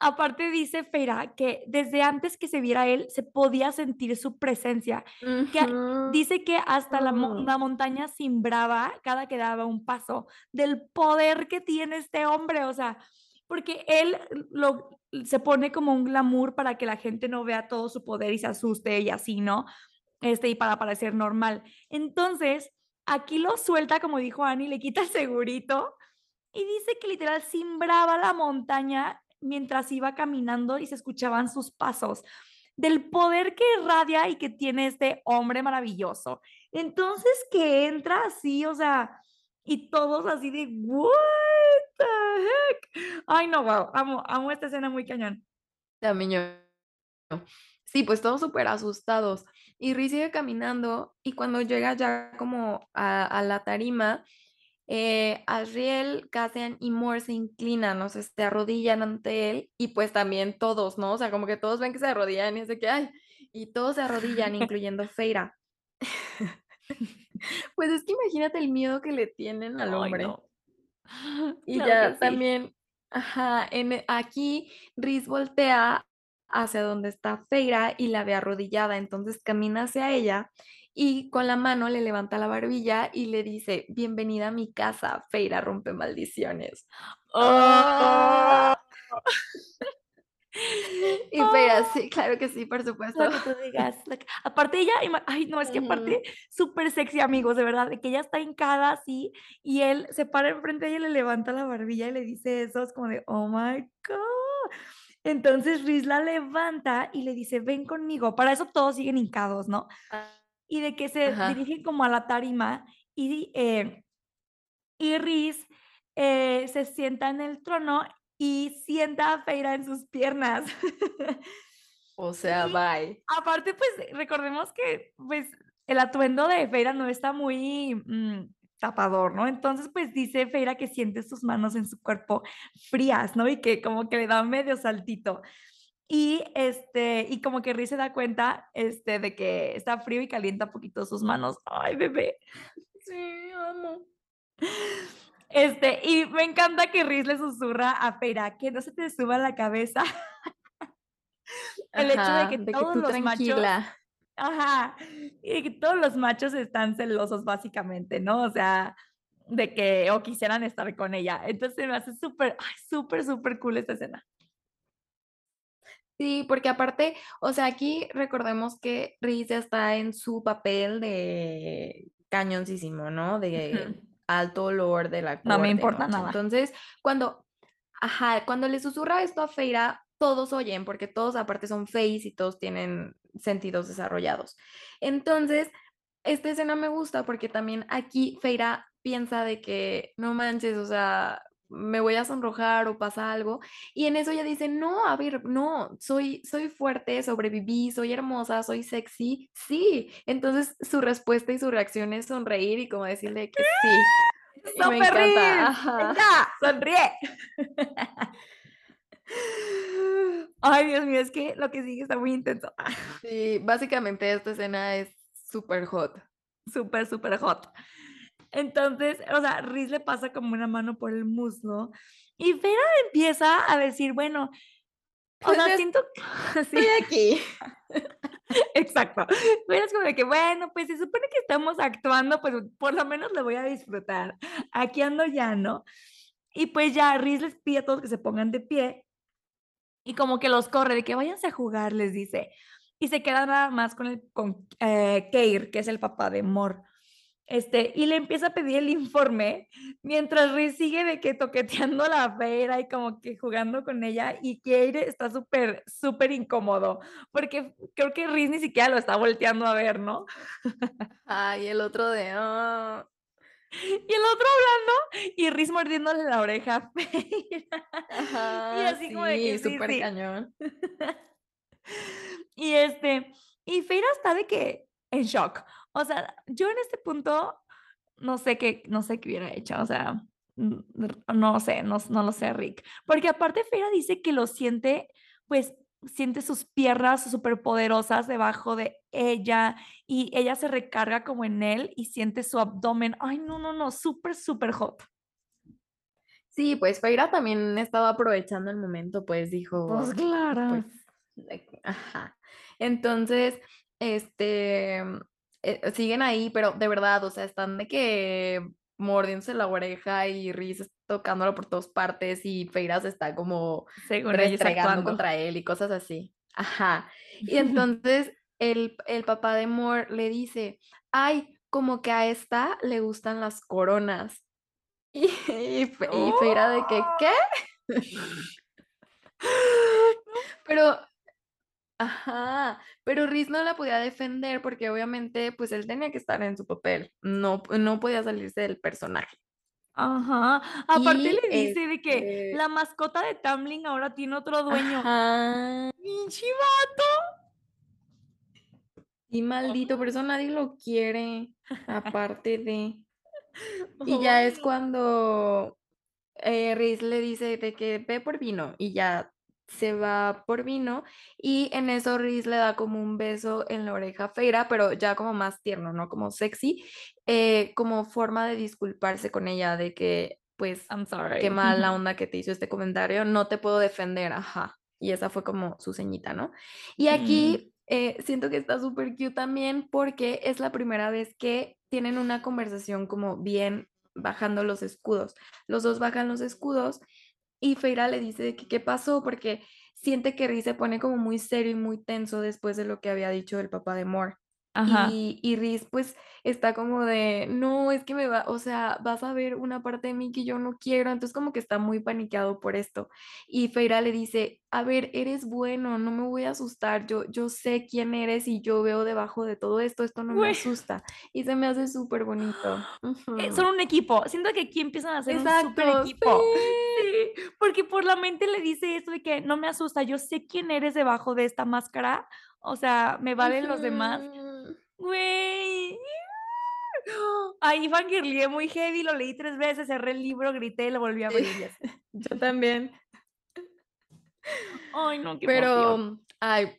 Aparte dice Feira que desde antes que se viera él, se podía sentir su presencia, que dice que hasta la mo la montaña cimbraba cada que daba un paso, del poder que tiene este hombre, o sea, porque él lo se pone como un glamour para que la gente no vea todo su poder y se asuste y así, ¿no? Este, y para parecer normal. Entonces, aquí lo suelta, como dijo Annie, le quita el segurito y dice que literal cimbraba la montaña mientras iba caminando y se escuchaban sus pasos, del poder que irradia y que tiene este hombre maravilloso. Entonces, que entra así, o sea, y todos así de, what the heck. Ay, no, wow, amo, amo esta escena muy cañón. También yo. Sí, pues todos súper asustados. Y Rhys sigue caminando y cuando llega ya como a la tarima, eh, Asriel, Cassian y Moore se inclinan, o sea, se arrodillan ante él y pues también todos, ¿no? O sea, como que todos ven que se arrodillan y es de que, ay, y todos se arrodillan, incluyendo Feira. Pues es que imagínate el miedo que le tienen al Ay, hombre. no. Y Claro ya sí. también, ajá, en, e- aquí Riz voltea hacia donde está Feira y la ve arrodillada, entonces camina hacia ella y con la mano le levanta la barbilla y le dice, bienvenida a mi casa, Feira rompe maldiciones. ¡Oh! ¡Ah! Y Feira, sí, claro que sí, por supuesto. Lo que tú digas, aparte ella, ay, no, es que aparte súper sexy, amigos, de verdad, de que ella está hincada así, y él se para enfrente de ella y le levanta la barbilla y le dice eso, es como de: "Oh my God". Entonces, Riz la levanta y le dice: "Ven conmigo". Para eso todos siguen hincados, ¿no? Y de que se Ajá. dirigen como a la tarima y, eh, y Riz, eh, se sienta en el trono y sienta a Feyre en sus piernas. O sea, Y bye. aparte, pues, recordemos que, pues, el atuendo de Feira no está muy, mm, tapador, ¿no? Entonces, pues, dice Feira que siente sus manos en su cuerpo frías, ¿no? Y que como que le da medio saltito. Y, este, y como que Riz se da cuenta, este, de que está frío y calienta poquito sus manos. Ay, bebé. Sí, amo. Este, y me encanta que Riz le susurra a Feira que no se te suba la cabeza el hecho de que de que todos los machos. Ajá. Y todos los machos están celosos, básicamente, ¿no? O sea, de que o quisieran estar con ella. Entonces me hace súper, súper, súper cool esta escena. Sí, porque aparte, o sea, aquí recordemos que Reese está en su papel de cañoncísimo, ¿no? De alto lord de la corte. No me importa nada. Entonces, cuando, ajá, cuando le susurra esto a Feira, todos oyen, porque todos aparte son face y todos tienen sentidos desarrollados. Entonces, esta escena me gusta porque también aquí Feira piensa de que no manches, o sea, me voy a sonrojar o pasa algo. Y en eso ella dice, no, a ver, no, soy, soy fuerte, sobreviví, soy hermosa, soy sexy. Sí. Entonces su respuesta y su reacción es sonreír y como decirle que sí. me encanta. sonríe. Ay, Dios mío, es que lo que sigue está muy intenso. Sí, básicamente esta escena es súper hot. Súper, súper hot. Entonces, o sea, Riz le pasa como una mano por el muslo y Vera empieza a decir, bueno, o sea, siento que estoy aquí. Exacto. Pero es como de que, bueno, pues se supone que estamos actuando, pues por lo menos le voy a disfrutar. Aquí ando ya, ¿no? Y pues ya Riz les pide a todos que se pongan de pie y como que los corre, de que váyanse a jugar, les dice. Y se queda nada más con el con eh, Keir, que es el papá de Mor. Este, y le empieza a pedir el informe mientras Riz sigue de que toqueteando la feira y como que jugando con ella y Keir está súper, súper incómodo porque creo que Riz ni siquiera lo está volteando a ver, ¿no? Ay, el otro de... Ah". Y el otro hablando y Riz mordiéndole la oreja. y así como de que sí, súper cañón. y este, y Feira está de que en shock. O sea, yo en este punto no sé qué, no sé qué hubiera hecho, o sea, no sé, no, no lo sé, Rick. Porque aparte Feira dice que lo siente, pues siente sus piernas súper poderosas debajo de ella y ella se recarga como en él y siente su abdomen. Ay, no, no, no, súper, súper hot. Sí, pues Feira también estaba aprovechando el momento, pues dijo. Pues claro. Pues, ajá. Entonces, este, eh, siguen ahí, pero de verdad, o sea, están de que mordiéndose la oreja y Riz tocándolo por todas partes y Feiras está como restregando contra él y cosas así. Ajá. Y entonces el, el papá de Mor le dice, ay, como que a esta le gustan las coronas. Y, y, Feira de que, ¿qué? Pero Ajá, pero Riz no la podía defender porque obviamente pues él tenía que estar en su papel, no, no podía salirse del personaje. Ajá, aparte le dice de que este la mascota de Tamlin ahora tiene otro dueño. Ajá. vato! Y maldito, por eso nadie lo quiere, aparte de... Y ya es cuando eh, Riz le dice de que ve por vino y ya se va por vino y en eso Riz le da como un beso en la oreja Feira, pero ya como más tierno, ¿no? Como sexy, eh, como forma de disculparse con ella de que, pues, I'm sorry. qué mala onda que te hizo este comentario, no te puedo defender, ajá. Y esa fue como su ceñita, ¿no? Y aquí eh, siento que está súper cute también porque es la primera vez que tienen una conversación como bien bajando los escudos. Los dos bajan los escudos y Feira le dice que qué pasó porque siente que Riz se pone como muy serio y muy tenso después de lo que había dicho el papá de Moore. Y, y Riz pues está como de, no, es que me va, o sea, vas a ver una parte de mí que yo no quiero, entonces como que está muy paniqueado por esto. Y Feira le dice, a ver, eres bueno, no me voy a asustar, yo, yo sé quién eres y yo veo debajo de todo esto, esto no me asusta. Y se me hace súper bonito. Eh, son un equipo, siento que aquí empiezan a ser un súper equipo. Sí. porque por la mente le dice esto de que no me asusta, yo sé quién eres debajo de esta máscara, o sea, me valen los demás. Güey, Ahí fangirlié muy heavy, lo leí tres veces, cerré el libro, grité y lo volví a abrir. Yo también. Ay, no, qué Pero, ay,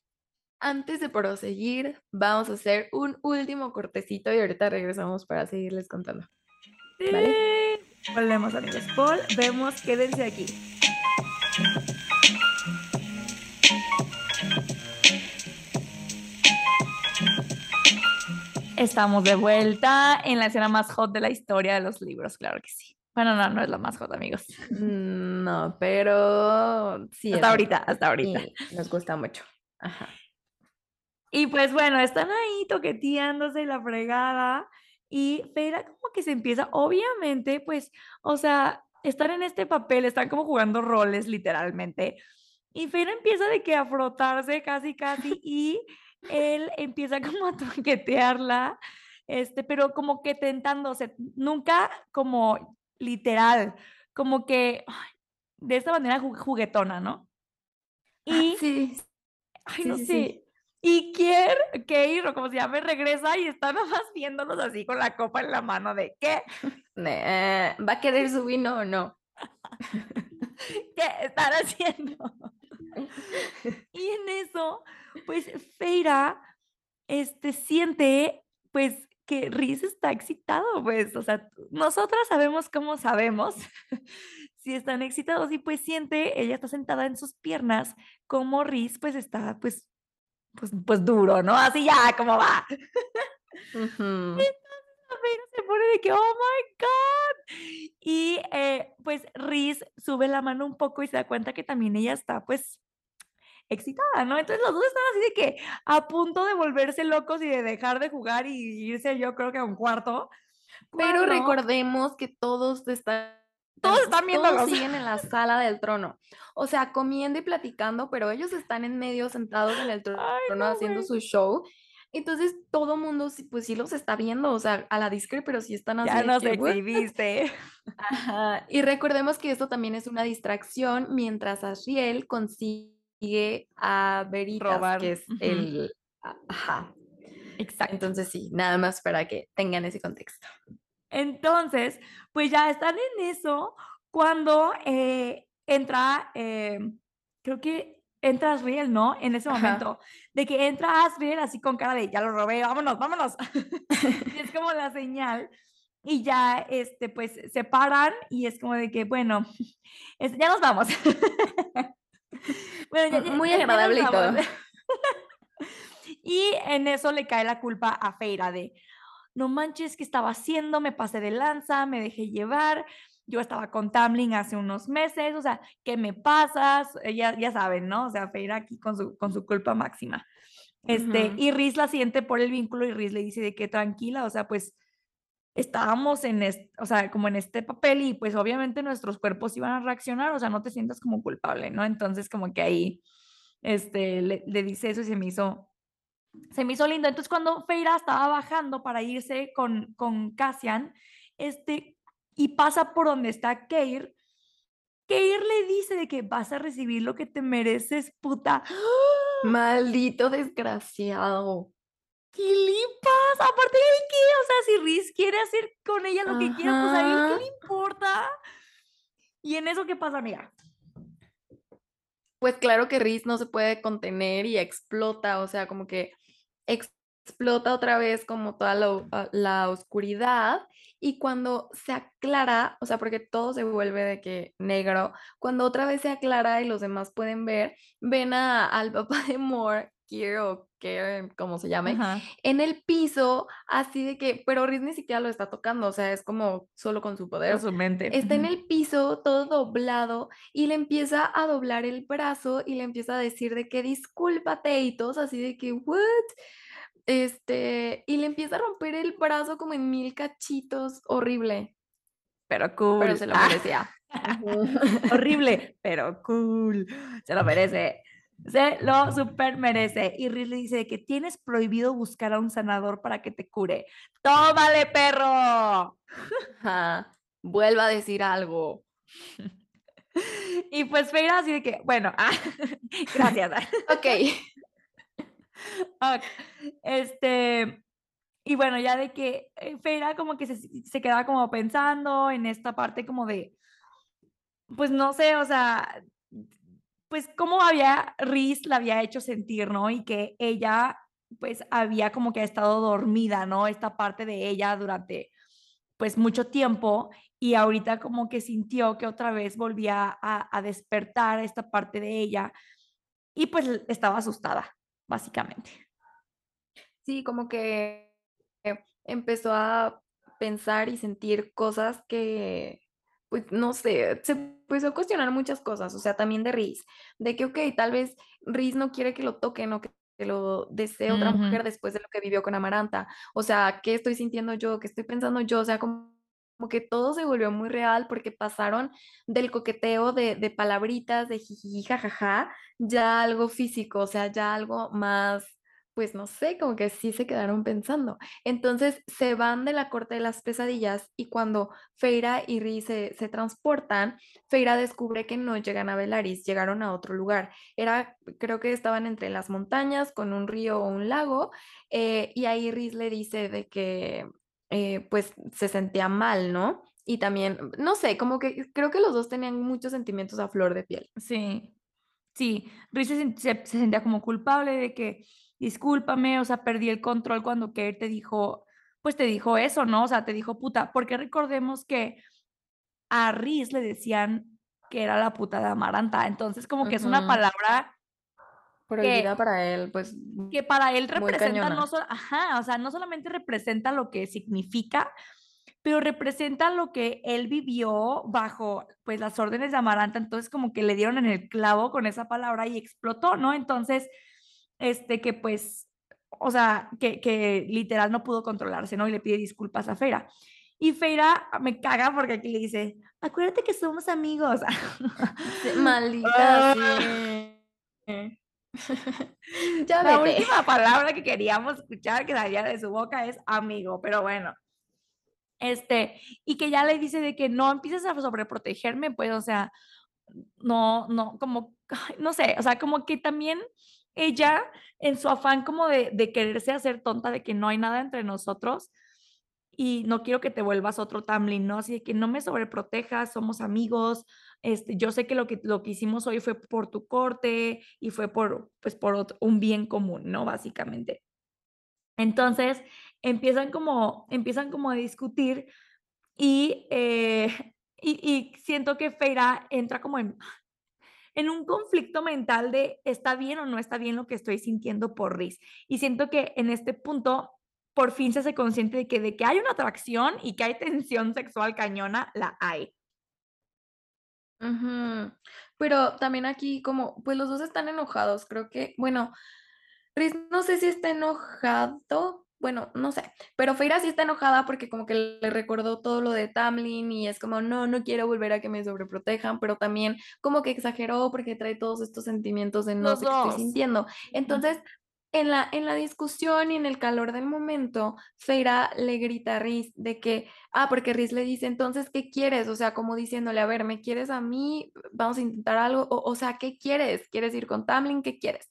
antes de proseguir, vamos a hacer un último cortecito y ahorita regresamos para seguirles contando. ¿Vale? Volvemos, amigos. Volvemos, quédense aquí. Estamos de vuelta en la escena más hot de la historia de los libros, claro que sí. Bueno, no, no es la más hot, amigos. Mm, No, pero sí. Hasta ahorita, hasta ahorita. y nos gusta mucho. Ajá. Y pues bueno, están ahí toqueteándose la fregada y Feira como que se empieza, obviamente, pues, o sea, están en este papel, están como jugando roles literalmente. Y Feira empieza de que a frotarse casi, casi y él empieza como a toquetearla, este, pero como que tentándose, nunca como literal, como que ay, de esta manera ju- juguetona, ¿no? Y Sí, Ay, Sí, no sí, sé. sí. Y Kier, Keir, o como se llame, regresa y está nomás viéndolos así con la copa en la mano de ¿qué? ¿Va a querer su vino o no? ¿Qué están haciendo? Y en eso, pues Feira este, siente pues que Riz está excitado, pues, o sea, nosotras sabemos cómo sabemos si están excitados y pues siente, ella está sentada en sus piernas, como Riz pues está pues, pues, pues duro, ¿no? Así ya, como va. Pero se pone de que, oh my God. Y eh, pues Riz sube la mano un poco y se da cuenta que también ella está pues excitada, ¿no? Entonces los dos están así de que a punto de volverse locos y de dejar de jugar y irse yo creo que a un cuarto. Pero recordemos que todos están. Todos están todos viéndolos. siguen en la sala del trono. O sea, comiendo y platicando, pero ellos están en medio sentados en el trono Ay, no, haciendo su show. Entonces todo mundo sí, pues sí los está viendo, o sea, a la discre, pero sí están así Ya nos exhibiste. Ajá. Y recordemos que esto también es una distracción mientras Asriel consigue a Veritas, Robar, que es el... Ajá. Exacto. Entonces sí, nada más para que tengan ese contexto. Entonces, pues ya están en eso cuando eh, entra, eh, creo que entra Asriel, ¿no? En ese Ajá. momento, de que entra Asriel así con cara de, ya lo robé, vámonos, vámonos. y es como la señal. Y ya, este, pues, se paran y es como de que, bueno, es- ya nos vamos. bueno, ya, Muy ya- ya nos agradable y todo. y en eso le cae la culpa a Feira de, no manches, ¿qué estaba haciendo? Me pasé de lanza, me dejé llevar. Yo estaba con Tamlin hace unos meses, o sea, ¿qué me pasas? Eh, Ya, ya saben, ¿no? O sea, Feira aquí con su, con su culpa máxima. Este, y Riz la siente por el vínculo y Riz le dice de que tranquila, o sea, pues estábamos en este, o sea, como en este papel y pues obviamente nuestros cuerpos iban a reaccionar, o sea, no te sientas como culpable, ¿no? Entonces como que ahí, este, le, le dice eso y se me hizo, se me hizo lindo. Entonces cuando Feira estaba bajando para irse con, con Cassian, este, y pasa por donde está Keir, Keir le dice de que vas a recibir lo que te mereces, puta. Maldito desgraciado. ¿Qué le pasa? Aparte de que, o sea, si Riz quiere hacer con ella lo que quiera, pues a él qué le importa. Y en eso, ¿qué pasa, amiga? Pues claro que Riz no se puede contener y explota, o sea, como que ex- explota otra vez como toda la, o- a- la oscuridad y cuando se aclara, o sea, porque todo se vuelve de que negro, cuando otra vez se aclara y los demás pueden ver, ven a, al papá de Moore, Kier o Kier, como se llame, Ajá. en el piso, así de que, pero Riz ni siquiera lo está tocando, o sea, es como solo con su poder. Por su mente. Está en el piso, todo doblado, y le empieza a doblar el brazo y le empieza a decir de que discúlpate y todos así de que, ¿what? Este, y le empieza a romper el brazo como en mil cachitos, horrible, Pero cool. pero se lo Ah, merecía. Horrible, pero cool. Se lo merece. Se lo super merece. Y Riz le dice que tienes prohibido buscar a un sanador para que te cure. ¡Tómale, perro! Ajá. Vuelva a decir algo. Y pues Feira así de que, bueno, ah, gracias. Ok. Ok, Este, y bueno, ya de que eh, Feira como que se, se quedaba como pensando en esta parte como de, pues no sé, o sea, pues cómo había, Riz la había hecho sentir, ¿no? Y que ella pues había como que estado dormida, ¿no? Esta parte de ella durante pues mucho tiempo y ahorita como que sintió que otra vez volvía a despertar esta parte de ella y pues estaba asustada, básicamente. Sí, como que empezó a pensar y sentir cosas que, pues, no sé, se empezó a cuestionar muchas cosas, o sea, también de Rhys, de que, okey, tal vez Rhys no quiere que lo toquen o que lo desee otra mujer después de lo que vivió con Amaranta. O sea, ¿qué estoy sintiendo yo? ¿Qué estoy pensando yo? O sea, como que todo se volvió muy real porque pasaron del coqueteo de de palabritas, de jijiji, jajaja, ya algo físico, o sea, ya algo más, pues, no sé, como que sí se quedaron pensando. Entonces, se van de la corte de las pesadillas y cuando Feyre y Rhys se se transportan, Feyre descubre que no llegan a Velaris, llegaron a otro lugar. Era creo que estaban entre las montañas con un río o un lago, eh, y ahí Rhys le dice de que, eh, pues, se sentía mal, ¿no? Y también, no sé, como que creo que los 2 tenían muchos sentimientos a flor de piel. Sí. Sí, Rhys se sen se se sentía como culpable de que: "Discúlpame, o sea, perdí el control cuando Care te dijo, pues, te dijo eso", ¿no? O sea, te dijo puta, porque recordemos que a Rhys le decían que era la puta de Amaranta. Entonces, como que es una Ujú. Palabra que Prohibida para él, pues, mm, que para él representa no so ajá, o sea, no solamente representa lo que significa, pero representa lo que él vivió bajo, pues, las órdenes de Amaranta. Entonces, como que le dieron en el clavo con esa palabra y explotó, ¿no? Entonces, este, que, pues, o sea, que que literal no pudo controlarse, ¿no? Y le pide disculpas a Feyre. Y Feyre me caga porque aquí le dice: "Acuérdate que somos amigos". Maldita, Ah. sí. Ya La vete. última palabra que queríamos escuchar que saliera de su boca es amigo, pero bueno. Este, y que ya le dice de que: "No empieces a sobreprotegerme", pues, o sea, no no, como, no sé, o sea, como que también ella, en su afán como de de quererse hacer tonta de que no hay nada entre nosotros, y no quiero que te vuelvas otro Tamlin, ¿no? Así de que: "No me sobreprotejas, somos amigos, este, yo sé que lo que lo que hicimos hoy fue por tu corte y fue por, pues, por un bien común", ¿no? Básicamente. Entonces, empiezan como empiezan como a discutir y, eh, y y siento que Feyre entra como en en un conflicto mental de, ¿está bien o no está bien lo que estoy sintiendo por Rhys? Y siento que en este punto, por fin se hace consciente de que de que hay una atracción y que hay tensión sexual cañona, la hay. Pero también aquí como, pues, los 2 están enojados, creo que, bueno, Rhys no sé si está enojado, bueno, no sé, pero Feyre sí está enojada porque como que le recordó todo lo de Tamlin y es como: "No, no quiero volver a que me sobreprotejan", pero también como que exageró porque trae todos estos sentimientos de no Los sé qué estoy 2. sintiendo. Entonces, en la en la discusión y en el calor del momento, Feyre le grita a Rhys de que ah, porque Rhys le dice: "Entonces, ¿qué quieres?". O sea, como diciéndole: "A ver, ¿me quieres a mí? Vamos a intentar algo, o o sea, ¿qué quieres? ¿Quieres ir con Tamlin? ¿Qué quieres?".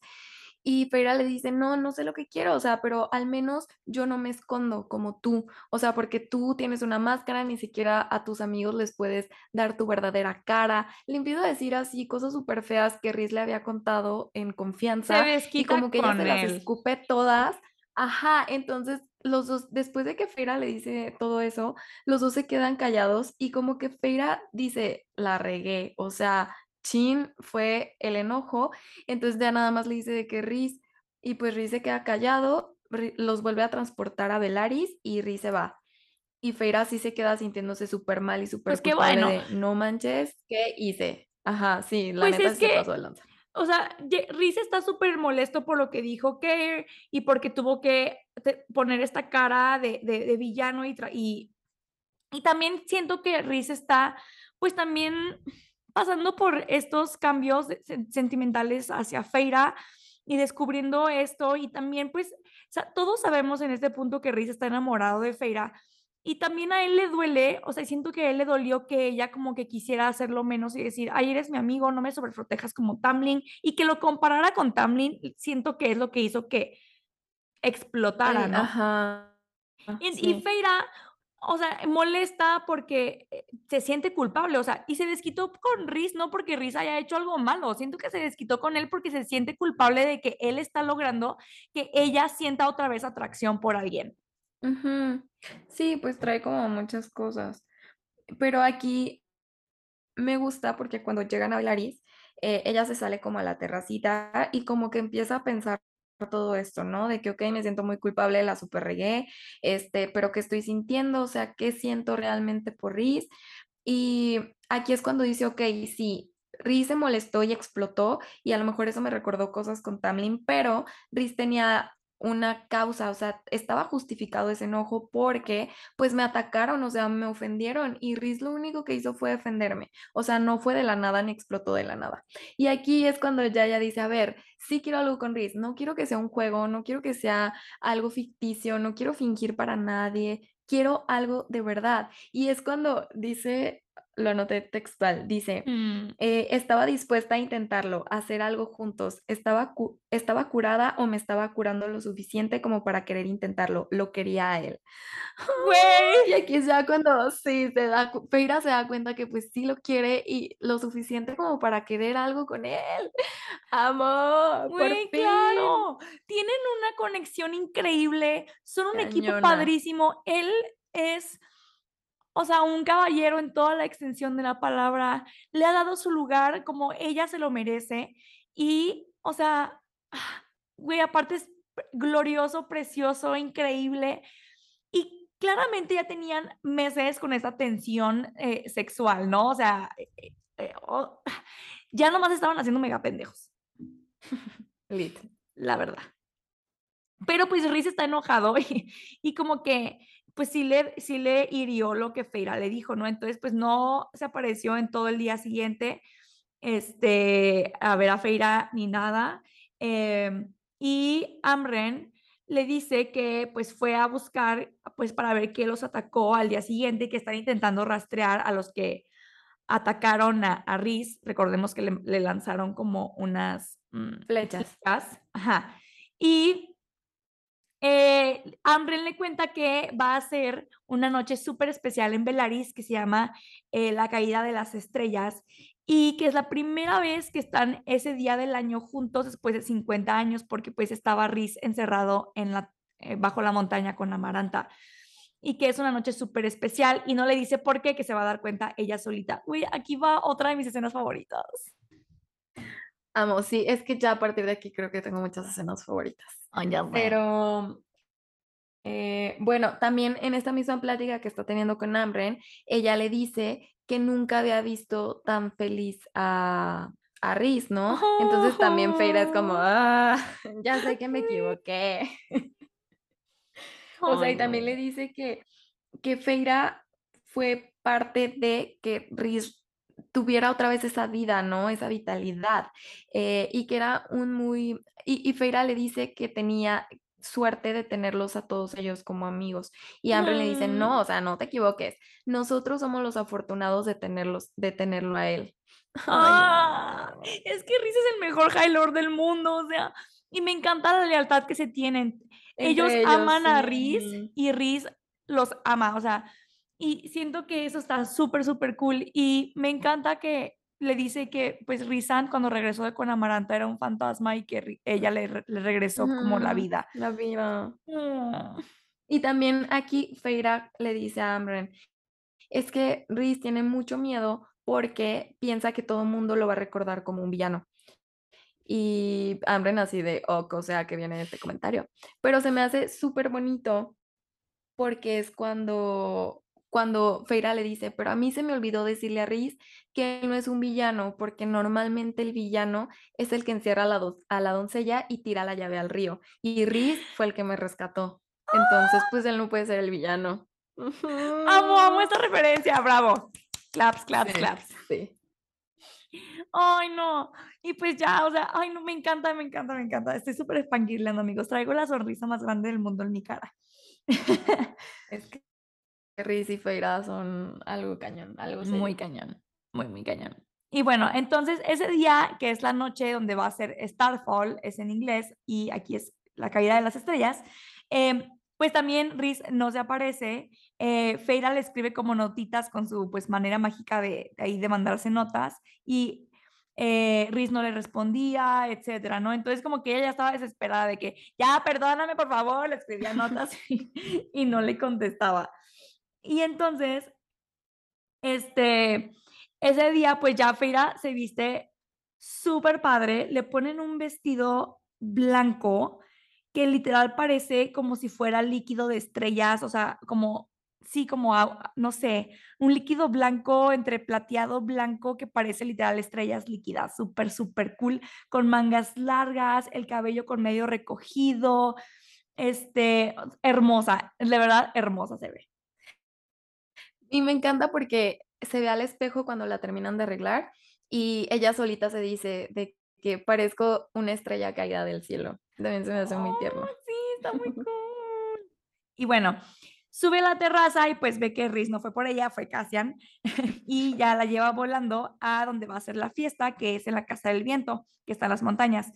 Y Feyre le dice: "No, no sé lo que quiero, o sea, pero al menos yo no me escondo como tú, o sea, porque tú tienes una máscara, ni siquiera a tus amigos les puedes dar tu verdadera cara". Le empieza a decir así cosas superfeas que Rhys le había contado en Se confianza, y como que ella se con las él. escupe todas ajá, entonces los 2 después de que Feyre le dice todo eso, los 2 se quedan callados y como que Feyre dice: "La regué", o sea, chin, fue el enojo. Entonces, ya nada más le dice de que: "Rhys", y pues Rhys se queda callado, los vuelve a transportar a Velaris y Rhys se va. Y Feyre sí se queda sintiéndose supermal y Pues qué superculpable bueno. de: "No manches, ¿qué hice?". Ajá, sí, la Pues neta es sí se pasó de lanza. o sea, Rhys está supermolesto por lo que dijo Care y porque tuvo que poner esta cara de de de villano y y y también siento que Rhys está, pues, también pasando por estos cambios sentimentales hacia Feyre y descubriendo esto, y también, pues, o sea, todos sabemos en este punto que Rhys está enamorado de Feyre, y también a él le duele, o sea, siento que a él le dolió que ella como que quisiera hacerlo menos y decir: "Ay, eres mi amigo, no me sobreprotejas como Tamlin", y que lo comparara con Tamlin, siento que es lo que hizo que explotara, ¿no? ajá, Y y sí. O sea, molesta porque, eh, se siente culpable, o sea, y se desquitó con Rhys, no porque Rhys haya hecho algo malo, siento que se desquitó con él porque se siente culpable de que él está logrando que ella sienta otra vez atracción por alguien. Sí, pues trae como muchas cosas. Pero aquí me gusta porque cuando llegan a Velaris, eh, ella se sale como a la terracita y como que empieza a pensar todo esto, ¿no? De que, ok, me siento muy culpable, la super regué, este, pero ¿qué estoy sintiendo? O sea, ¿qué siento realmente por Riz? Y aquí es cuando dice, ok, sí, Riz se molestó y explotó, y a lo mejor eso me recordó cosas con Tamlin, pero Riz tenía una causa, o sea, estaba justificado ese enojo porque pues me atacaron, o sea, me ofendieron y Riz lo único que hizo fue defenderme, o sea, no fue de la nada ni explotó de la nada. Y aquí es cuando Yaya dice, a ver, sí quiero algo con Riz, no quiero que sea un juego, no quiero que sea algo ficticio, no quiero fingir para nadie, quiero algo de verdad. Y es cuando dice lo anoté textual, dice, Mm. eh, estaba dispuesta a intentarlo, a hacer algo juntos, estaba, cu- estaba curada o me estaba curando lo suficiente como para querer intentarlo, lo quería a él. Güey. Y aquí ya cuando sí, se da, Feira se da cuenta que pues sí lo quiere y lo suficiente como para querer algo con él. Amor, por fin. claro. Tienen una conexión increíble. Son un equipo padrísimo. Él es, o sea, un caballero en toda la extensión de la palabra. Le ha dado su lugar como ella se lo merece. Y, o sea, güey, aparte es glorioso, precioso, increíble. Y claramente ya tenían meses con esa tensión eh, sexual, ¿no? O sea, eh, eh, oh, ya nomás estaban haciendo mega pendejos Lit. la verdad. Pero pues Riz está enojado y, y como que pues sí le, sí le hirió lo que Feira le dijo, ¿no? Entonces pues no se apareció en todo el día siguiente este, a ver a Feira ni nada. em, y Amren le dice que pues fue a buscar pues para ver qué los atacó al día siguiente, que están intentando rastrear a los que atacaron a, a Riz. Recordemos que le, le lanzaron como unas mm, Flechas. flechas. Ajá. Y eh, Amren le cuenta que va a ser una noche súper especial en Velaris que se llama eh, La Caída de las Estrellas y que es la primera vez que están ese día del año juntos después de 50 años porque pues estaba Riz encerrado eh, bajo la montaña con Amaranta y que es una noche súper especial y no le dice por qué, que se va a dar cuenta ella solita. Uy, aquí va otra de mis escenas favoritas. Amo, sí, es que ya a partir de aquí creo que tengo muchas escenas favoritas. Pero eh, bueno, también en esta misma plática que está teniendo con Amren, ella le dice que nunca había visto tan feliz a, a Riz, ¿no? Entonces también Feira es como, ah, ya sé que me equivoqué. O sea, y también le dice que, que Feira fue parte de que Riz tuviera otra vez esa vida, ¿no? Esa vitalidad. eh, y que era un muy... Y, y Feira le dice que tenía suerte de tenerlos a todos ellos como amigos. Y Amber le dice, Mm. no, o sea, no te equivoques. Nosotros somos los afortunados de tenerlos, de tenerlo a él. Ay, Ah, no. es que Riz es el mejor High Lord del mundo, o sea, y me encanta la lealtad que se tienen. Ellos, aman a Riz y Riz los ama, o sea, y siento que eso está súper, súper cool. Y me encanta que le dice que, pues, Rizan cuando regresó de con Amaranta era un fantasma y que ella le, re- le regresó como la vida. La vida. Mm. Y también aquí Feira le dice a Amren, es que Riz tiene mucho miedo porque piensa que todo el mundo lo va a recordar como un villano. Y Amren así de, ok, o sea, que viene este comentario. Pero se me hace súper bonito porque es cuando, cuando Feira le dice, pero a mí se me olvidó decirle a Riz que él no es un villano, porque normalmente el villano es el que encierra a la, do- a la doncella y tira la llave al río. Y Riz fue el que me rescató. Entonces, pues él no puede ser el villano. Amo, amo esta referencia, bravo. Claps, claps, Sí, claps. sí. Ay, no. Y pues ya, o sea, ay, no, me encanta, me encanta, me encanta. Estoy súper fangirleando, amigos. Traigo la sonrisa más grande del mundo en mi cara. Es que Riz y Feira son algo cañón, algo serio. Muy cañón, muy, muy cañón. Y bueno, entonces ese día, que es la noche donde va a ser Starfall, es en inglés, y aquí es la caída de las estrellas, em, pues también Riz no se aparece. Eh, Feira le escribe como notitas con su pues manera mágica de, de ahí de mandarse notas y eh, Riz no le respondía, etcétera, ¿no? Entonces como que ella ya estaba desesperada de que ya perdóname por favor, le escribía notas y, y no le contestaba. Y entonces, este, ese día pues ya Feira se viste súper padre, le ponen un vestido blanco que literal parece como si fuera líquido de estrellas, o sea, como sí, como no sé, un líquido blanco entre plateado blanco que parece literal estrellas líquidas, súper, súper cool, con mangas largas, el cabello con medio recogido, este, hermosa, de verdad, hermosa se ve. Y me encanta porque se ve al espejo cuando la terminan de arreglar, y ella solita se dice de que parezco una estrella caída del cielo. También se me hace muy ¡Oh, tierno. sí, está muy cool! Y bueno, sube a la terraza y, pues, ve que Rhys no fue por ella, fue Cassian, y ya la lleva volando a donde va a ser la fiesta, que es en la Casa del Viento, que está en las montañas.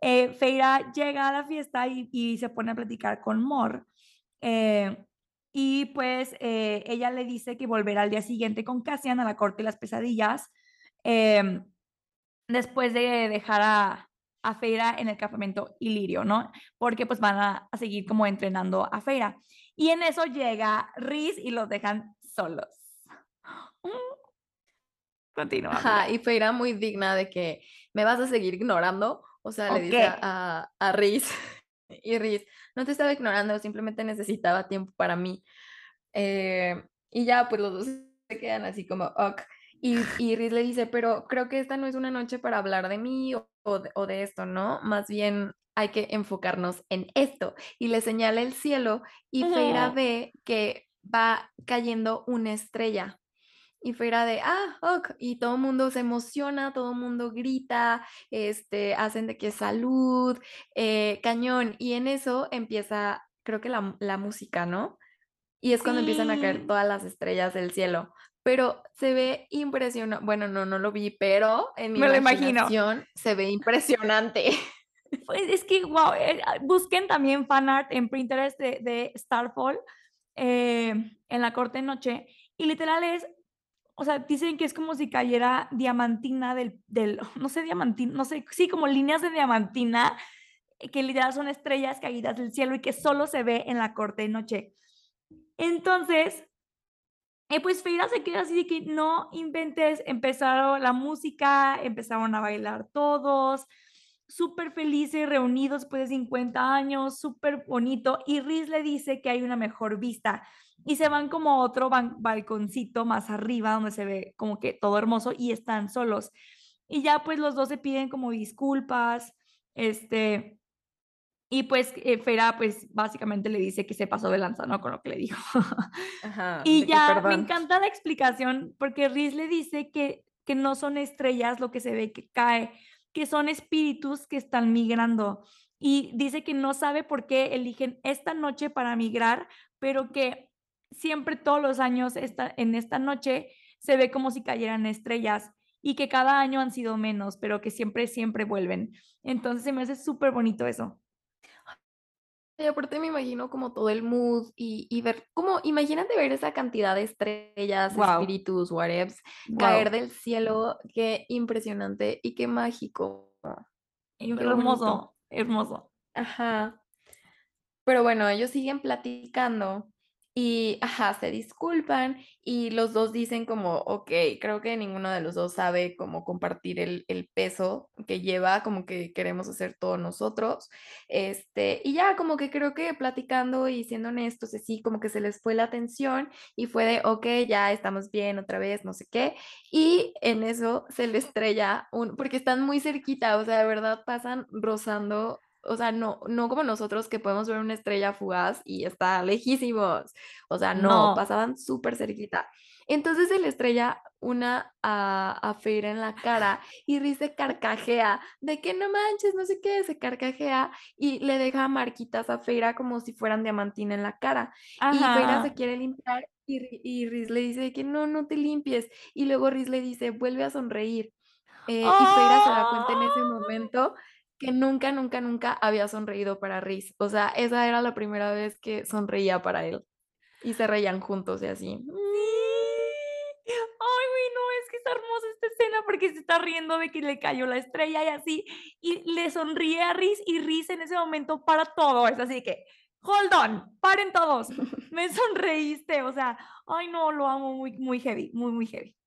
Eh, Feyre llega a la fiesta y y se pone a platicar con Mor, eh, y pues, eh, ella le dice que volverá al día siguiente con Cassian a la corte de las pesadillas, em, después de dejar a a Feyre en el campamento Ilirio, ¿no? Porque, pues, van a a seguir como entrenando a Feyre. Y en eso llega Rhys y los dejan solos. Mm. Continúa, Ajá, y Feyre muy digna de que: "¿Me vas a seguir ignorando?". O sea, le ¿O dice a a Rhys, y Rhys: "No te estaba ignorando, simplemente necesitaba tiempo para mí". Eh, y ya, pues, los 2 se quedan así como: "Okey". Y y Rhys le dice: "Pero creo que esta no es una noche para hablar de mí o de o de esto, ¿no? Más bien hay que enfocarnos en esto". Y le señala el cielo, y Ujú. ve que va cayendo una estrella. Y Feyre de: "Ah, ok". Y todo mundo se emociona, todo mundo grita, este, hacen de que salud, eh, cañón. Y en eso empieza, creo que la la música, ¿no? Y es cuando empiezan a caer todas las estrellas del cielo. Pero se ve impresiona bueno, no, no lo vi, pero en mi Me imagino. imaginación se ve impresionante. Pues, es que, guau, eh, ah, busquen también fanart en Pinterest de de Starfall, eh, en la corte noche, y literal es o sea, dicen que es como si cayera diamantina del del no sé, diamantina, no sé, sí, como líneas de diamantina, que literal son estrellas caídas del cielo y que solo se ve en la corte de noche. Entonces eh, pues, Feyre se queda así de que: "No inventes". Empezaron la música, empezaron a bailar todos, superfelices, reunidos después de 50 años, superbonito. Y Rhys le dice que hay una mejor vista, y se van como a otro balconcito más arriba, donde se ve como que todo hermoso, y están solos. Y ya, pues, los 2 se piden como disculpas, este, y pues, eh, Feyre, pues, básicamente le dice que se pasó de lanza, ¿no?, con lo que le dijo. Ajá, Y ya, me encanta la explicación, porque Rhys le dice que que no son estrellas lo que se ve que cae, que son espíritus que están migrando. Y dice que no sabe por qué eligen esta noche para migrar, pero que siempre, todos los años, esta en esta noche se ve como si cayeran estrellas, y que cada año han sido menos, pero que siempre, siempre vuelven. Entonces, se me hace superbonito eso. Y aparte me imagino como todo el mood y y ver como imagínate ver esa cantidad de estrellas, espíritus, whatevs, caer del cielo, qué impresionante y qué mágico, Y qué bonito. hermoso, hermoso. Ajá. Pero bueno, ellos siguen platicando y ajá, se disculpan y los 2 dicen como: "Okey, creo que ninguno de los 2 sabe cómo compartir el el peso que lleva, como que queremos hacer todo nosotros". Este, y ya, como que creo que platicando y siendo honestos, así como que se les fue la tensión y fue de: "Okey, ya estamos bien otra vez", no sé qué. Y en eso se le estrella un porque están muy cerquita, o sea, de verdad pasan rozando, o sea, no no como nosotros que podemos ver una estrella fugaz y está lejísimos. O sea, no, No. pasaban supercerquita. Entonces, se le estrella una a a Feyre en la cara y Rhys se carcajea de que: "No manches, no sé qué", se carcajea y le deja marquitas a Feyre como si fueran diamantina en la cara. Y Feyre se quiere limpiar y y Rhys le dice que: "No, no te limpies". Y luego Rhys le dice: "Vuelve a sonreír". Eh, y Feyre se da cuenta en ese momento que nunca, nunca, nunca había sonreído para Rhys. O sea, esa era la primera vez que sonreía para él. Y se reían juntos y así. Sí. Ay, güey, no, es que está hermosa esta escena porque se está riendo de que le cayó la estrella y así, y le sonríe a Rhys, y Rhys en ese momento para todo. Es así que: "Hold on, paren todos, me sonreíste". O sea, ay no, lo amo muy, muy heavy, muy, muy heavy.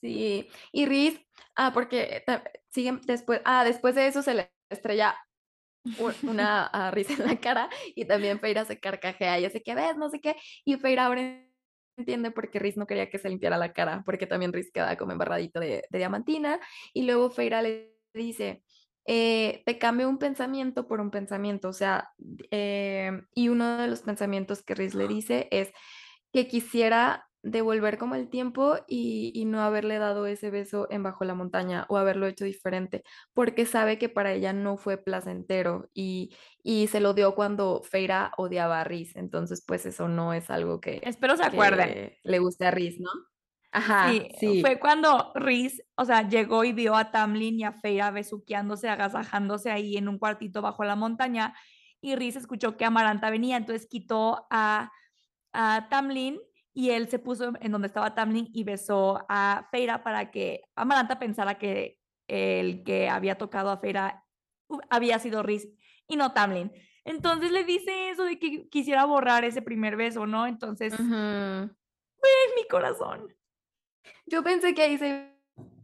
Sí, y Rhys ah, porque siguen después ah, después de eso se le estrella una ah, risa en la cara y también Feira se carcajea y hace que ves, no sé qué, y Feira ahora entiende por qué Riz no quería que se limpiara la cara, porque también Riz queda como embarradito de, de diamantina, y luego Feira le dice, eh, te cambio un pensamiento por un pensamiento, o sea, eh, y uno de los pensamientos que Riz le dice es que quisiera devolver como el tiempo y, y no haberle dado ese beso en Bajo la Montaña o haberlo hecho diferente, porque sabe que para ella no fue placentero y, y se lo dio cuando Feira odiaba a Riz, entonces pues eso no es algo que, Espero se acuerden. le guste a Riz, ¿no? Ajá, Sí, sí. fue cuando Reese, o sea, llegó y vio a Tamlin y a Feira besuqueándose, agasajándose ahí en un cuartito bajo la montaña y Reese escuchó que Amaranta venía, entonces quitó a, a Tamlin y él se puso en donde estaba Tamlin y besó a Feira para que Amaranta pensara que el que había tocado a Feira uh, había sido Reese y no Tamlin. Entonces le dice eso de que quisiera borrar ese primer beso, ¿no? Entonces, en mi corazón. Yo pensé que ahí se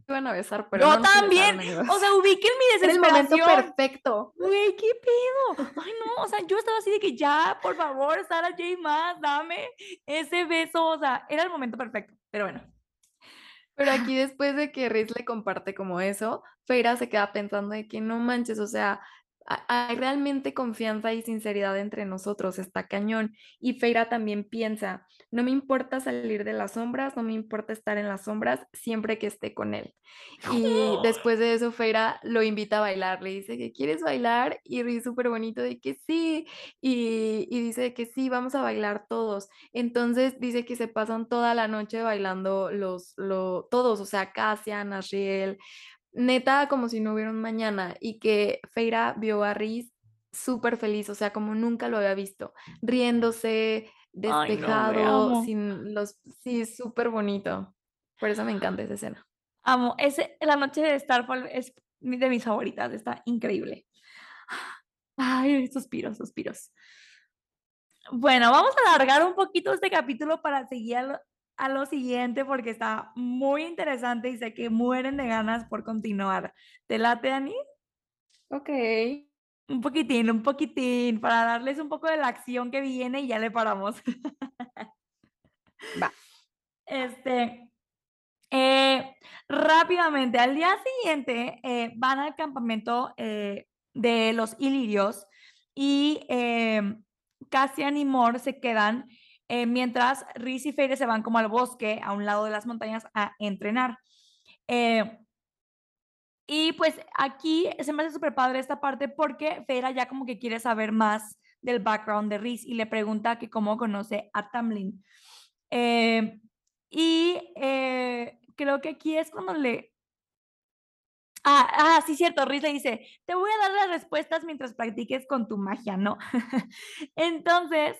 iban a besar, pero Yo no, también. O sea, ubiquen mi Era el momento desesperación. perfecto. Güey, ¿qué pedo? Ay, no, o sea, yo estaba así de que ya, por favor, Sara J. más, dame ese beso. O sea, era el momento perfecto. Pero bueno. Pero aquí después de que Riz le comparte como eso, Feira se queda pensando de que no manches, o sea, hay realmente confianza y sinceridad entre nosotros, está cañón. Y Feira también piensa, no me importa salir de las sombras, no me importa estar en las sombras, siempre que esté con él. Y después de eso, Feira lo invita a bailar, le dice que quieres bailar y Riz súper bonito de que sí, y, y dice que sí, vamos a bailar todos. Entonces dice que se pasan toda la noche bailando los, lo, todos, o sea, Cassian, Asriel, neta como si no hubiera un mañana y que Feira vio a Riz súper feliz, o sea, como nunca lo había visto, riéndose, Ay, no, me despejado, sin los, sí, súper bonito. Por eso me encanta esa escena. Amo. Ese, la noche de Starfall es de mis favoritas. Está increíble. Ay, suspiros, suspiros. Bueno, vamos a alargar un poquito este capítulo para seguir a lo, siguiente porque está muy interesante y sé que mueren de ganas por continuar. ¿Te late, Ani? Ok. Un poquitín, un poquitín, para darles un poco de la acción que viene y ya le paramos. Va. Este, eh, rápidamente, al día siguiente eh, van al campamento eh, de los ilirios y eh, Cassian y Mor se quedan eh, mientras Riz y Feire se van como al bosque a un lado de las montañas a entrenar. Eh, y pues aquí se me hace súper padre esta parte porque Feira ya como que quiere saber más del background de Riz y le pregunta que cómo conoce a Tamlin. Eh, y eh, creo que aquí es cuando le... Ah, ah, sí, cierto, Riz le dice, te voy a dar las respuestas mientras practiques con tu magia, ¿no? Entonces,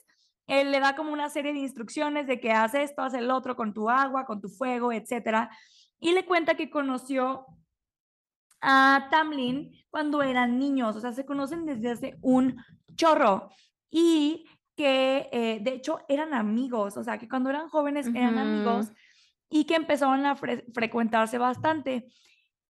él le da como una serie de instrucciones de que hace esto, hace el otro con tu agua, con tu fuego, etcétera. Y le cuenta que conoció a Tamlin cuando eran niños, o sea, se conocen desde hace un chorro y que eh, de hecho eran amigos, o sea, que cuando eran jóvenes eran amigos y que empezaron a fre- frecuentarse bastante.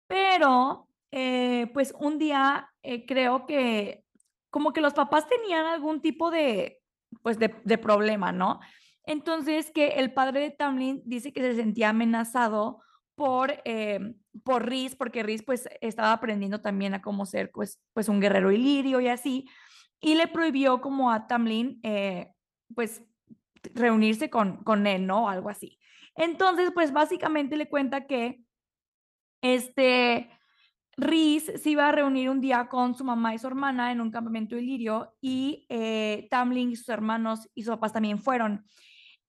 Pero, eh, pues un día eh, creo que como que los papás tenían algún tipo de, pues de, problema, ¿no? Entonces que el padre de Tamlin dice que se sentía amenazado por, eh, por Riz, porque Riz pues estaba aprendiendo también a cómo ser pues, pues un guerrero ilirio y así, y le prohibió como a Tamlin eh, pues reunirse con, con él, ¿no? Algo así. Entonces pues básicamente le cuenta que este, Riz se iba a reunir un día con su mamá y su hermana en un campamento ilirio y eh, Tamlin y sus hermanos y sus papás también fueron.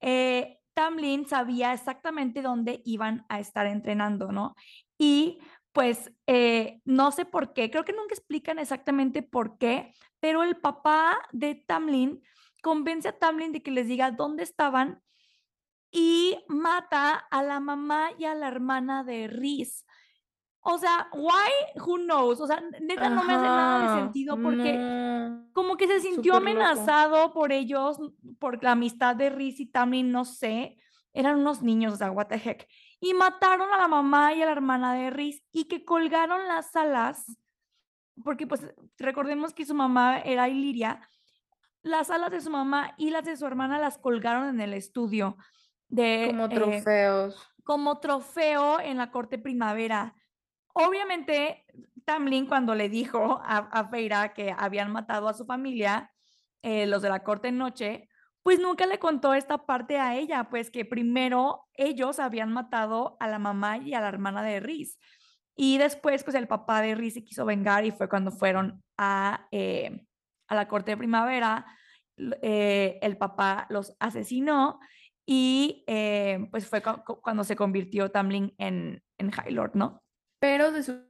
Eh, Tamlin sabía exactamente dónde iban a estar entrenando, ¿no? Y pues eh, no sé por qué, creo que nunca explican exactamente por qué, pero el papá de Tamlin convence a Tamlin de que les diga dónde estaban y mata a la mamá y a la hermana de Riz. O sea, why? Who knows? O sea, neta no me hace nada de Ajá, sentido porque no. como que se sintió loco. amenazado por ellos, por la amistad de Riz y Tamlin, no sé. Eran unos niños, o sea, what the heck. Y mataron a la mamá y a la hermana de Riz y que colgaron las alas porque pues recordemos que su mamá era Iliria, las alas de su mamá y las de su hermana las colgaron en el estudio de Como eh, trofeos. como trofeo en la corte primavera. Obviamente, Tamlin cuando le dijo a, a Feira que habían matado a su familia, eh, los de la corte noche, pues nunca le contó esta parte a ella, pues que primero ellos habían matado a la mamá y a la hermana de Riz. Y después, pues el papá de Riz se quiso vengar y fue cuando fueron a, eh, a la corte de primavera. eh, el papá los asesinó y pues fue cu- cu- cuando se convirtió Tamlin en, en ¿no? Pero se su-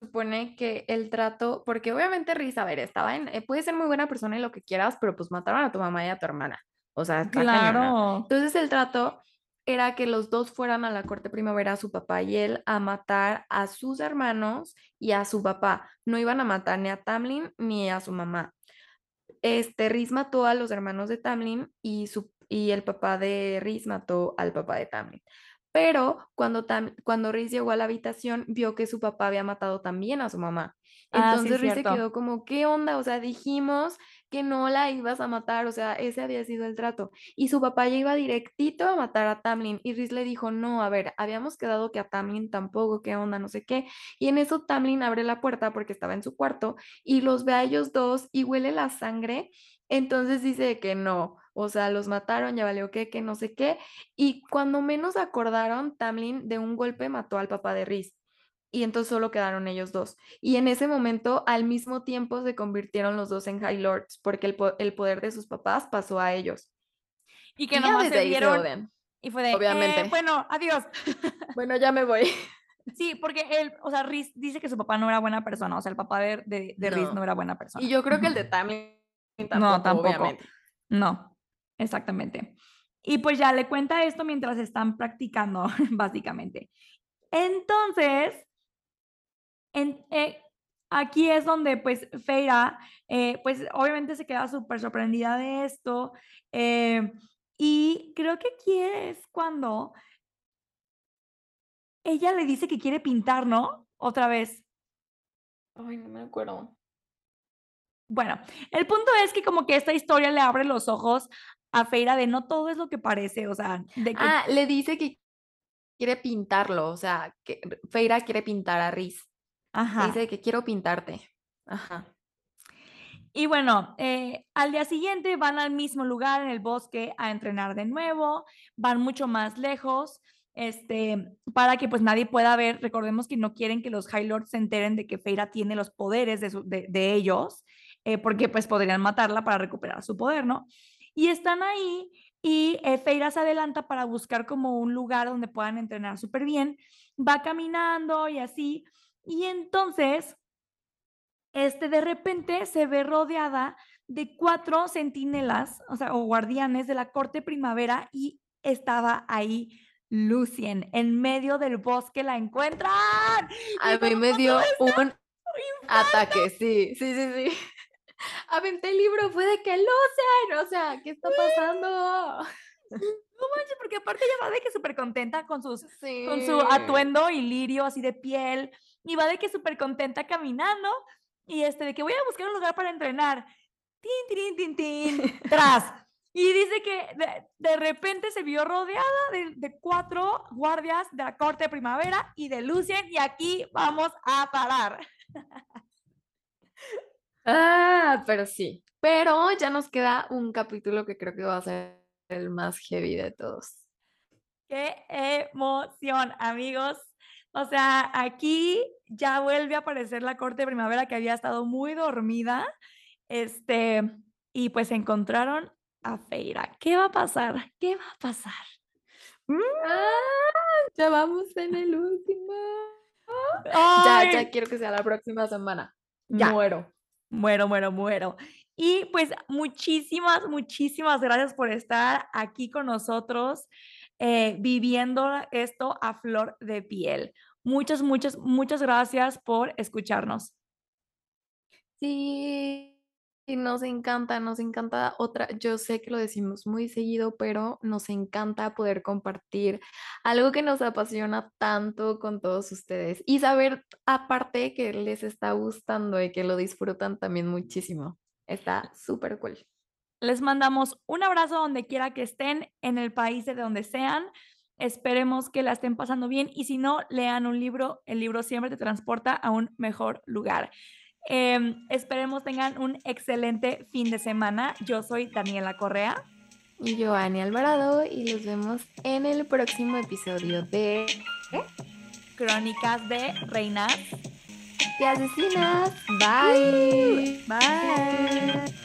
supone que el trato, porque obviamente Riz, a ver, estaba en, eh, puede ser muy buena persona y lo que quieras, pero pues mataron a tu mamá y a tu hermana. O sea, cañona. Claro. Entonces el trato era que los dos fueran a la corte primavera, su papá y él, a matar a sus hermanos y a su papá. No iban a matar ni a Tamlin ni a su mamá. Este, Riz mató a los hermanos de Tamlin y, su, y el papá de Riz mató al papá de Tamlin. Pero cuando, Tam- cuando Riz llegó a la habitación, vio que su papá había matado también a su mamá. Ah, sí, Entonces Riz se quedó como, ¿qué onda? O sea, dijimos que no la ibas a matar, o sea, ese había sido el trato. Y su papá ya iba directito a matar a Tamlin y Riz le dijo, no, a ver, habíamos quedado que a Tamlin tampoco, qué onda, no sé qué. Y en eso Tamlin abre la puerta porque estaba en su cuarto y los ve a ellos dos y huele la sangre. Entonces dice que no, o sea, los mataron, ya valió qué, que no sé qué. Y cuando menos acordaron, Tamlin de un golpe mató al papá de Riz. Y entonces solo quedaron ellos dos. Y en ese momento, al mismo tiempo, se convirtieron los dos en High Lords, porque el, po- el poder de sus papás pasó a ellos. Y que Y nomás se ahí se y fue de, obviamente. "Eh, bueno, adiós. Bueno, ya me voy. Sí, porque él, o sea, Riz dice que su papá no era buena persona, o sea, el papá de, de, de Riz No. no era buena persona. Y yo creo que el de Tamlin tampoco, No, tampoco. obviamente. No, exactamente. Y pues ya le cuenta esto mientras están practicando, básicamente. Entonces, en- eh, aquí es donde pues Feira, eh, pues obviamente se queda súper sorprendida de esto. eh, y creo que aquí es cuando ella le dice que quiere pintar, ¿no? Otra vez. Ay, no me acuerdo. Bueno, el punto es que como que esta historia le abre los ojos a Feira de no todo es lo que parece, o sea, de que Ah, le dice que quiere pintarlo, o sea, que Feira quiere pintar a Riz. Le Ajá. dice que quiero pintarte. Ajá. Y bueno, eh, al día siguiente van al mismo lugar en el bosque a entrenar de nuevo, van mucho más lejos, este, para que pues nadie pueda ver. Recordemos que no quieren que los High Lords se enteren de que Feira tiene los poderes de, su- de- de ellos, eh, porque pues podrían matarla para recuperar su poder, ¿no? Y están ahí y eh, Feira se adelanta para buscar como un lugar donde puedan entrenar súper bien. Va caminando y así. Y entonces este, de repente se ve rodeada de cuatro centinelas, o sea, o guardianes de la corte primavera y estaba ahí Lucien, en medio del bosque la encuentran. A mí me dio un ataque, sí, sí, sí, sí. Aventé el libro, fue de que Lucien, o sea, ¿qué está pasando? No manches, porque aparte ella va de que súper contenta con sus Sí. con su atuendo y lirio así de piel, y va de que súper contenta caminando, y este, de que voy a buscar un lugar para entrenar. Tin, tin, tin, tin, tras. Y dice que de, de repente se vio rodeada de, de cuatro guardias de la corte de primavera y de Lucien, y aquí vamos a parar. Ah, pero sí. Pero ya nos queda un capítulo que creo que va a ser el más heavy de todos. ¡Qué emoción, amigos! O sea, aquí ya vuelve a aparecer la corte de primavera que había estado muy dormida. Este, y pues encontraron a Feira. ¿Qué va a pasar? ¿Qué va a pasar? Ah, ya vamos en el último. ¡Ay! Ya, ya quiero que sea la próxima semana. Ya. Muero. Muero, muero, muero. Y pues muchísimas, muchísimas gracias por estar aquí con nosotros, eh, viviendo esto a flor de piel. Muchas, muchas, muchas gracias por escucharnos. Sí. Y nos encanta, nos encanta otra yo sé que lo decimos muy seguido, pero nos encanta poder compartir algo que nos apasiona tanto con todos ustedes y saber aparte que les está gustando y que lo disfrutan también muchísimo. Está supercool. Les mandamos un abrazo donde quiera que estén, en el país de donde sean. Esperemos que la estén pasando bien y si no, lean un libro. El libro siempre te transporta a un mejor lugar. Em, esperemos tengan un excelente fin de semana. Yo soy Daniela Correa. Y yo, Ani Alvarado, y los vemos en el próximo episodio de Crónicas de Reinas y Asesinas. Bye. Bye.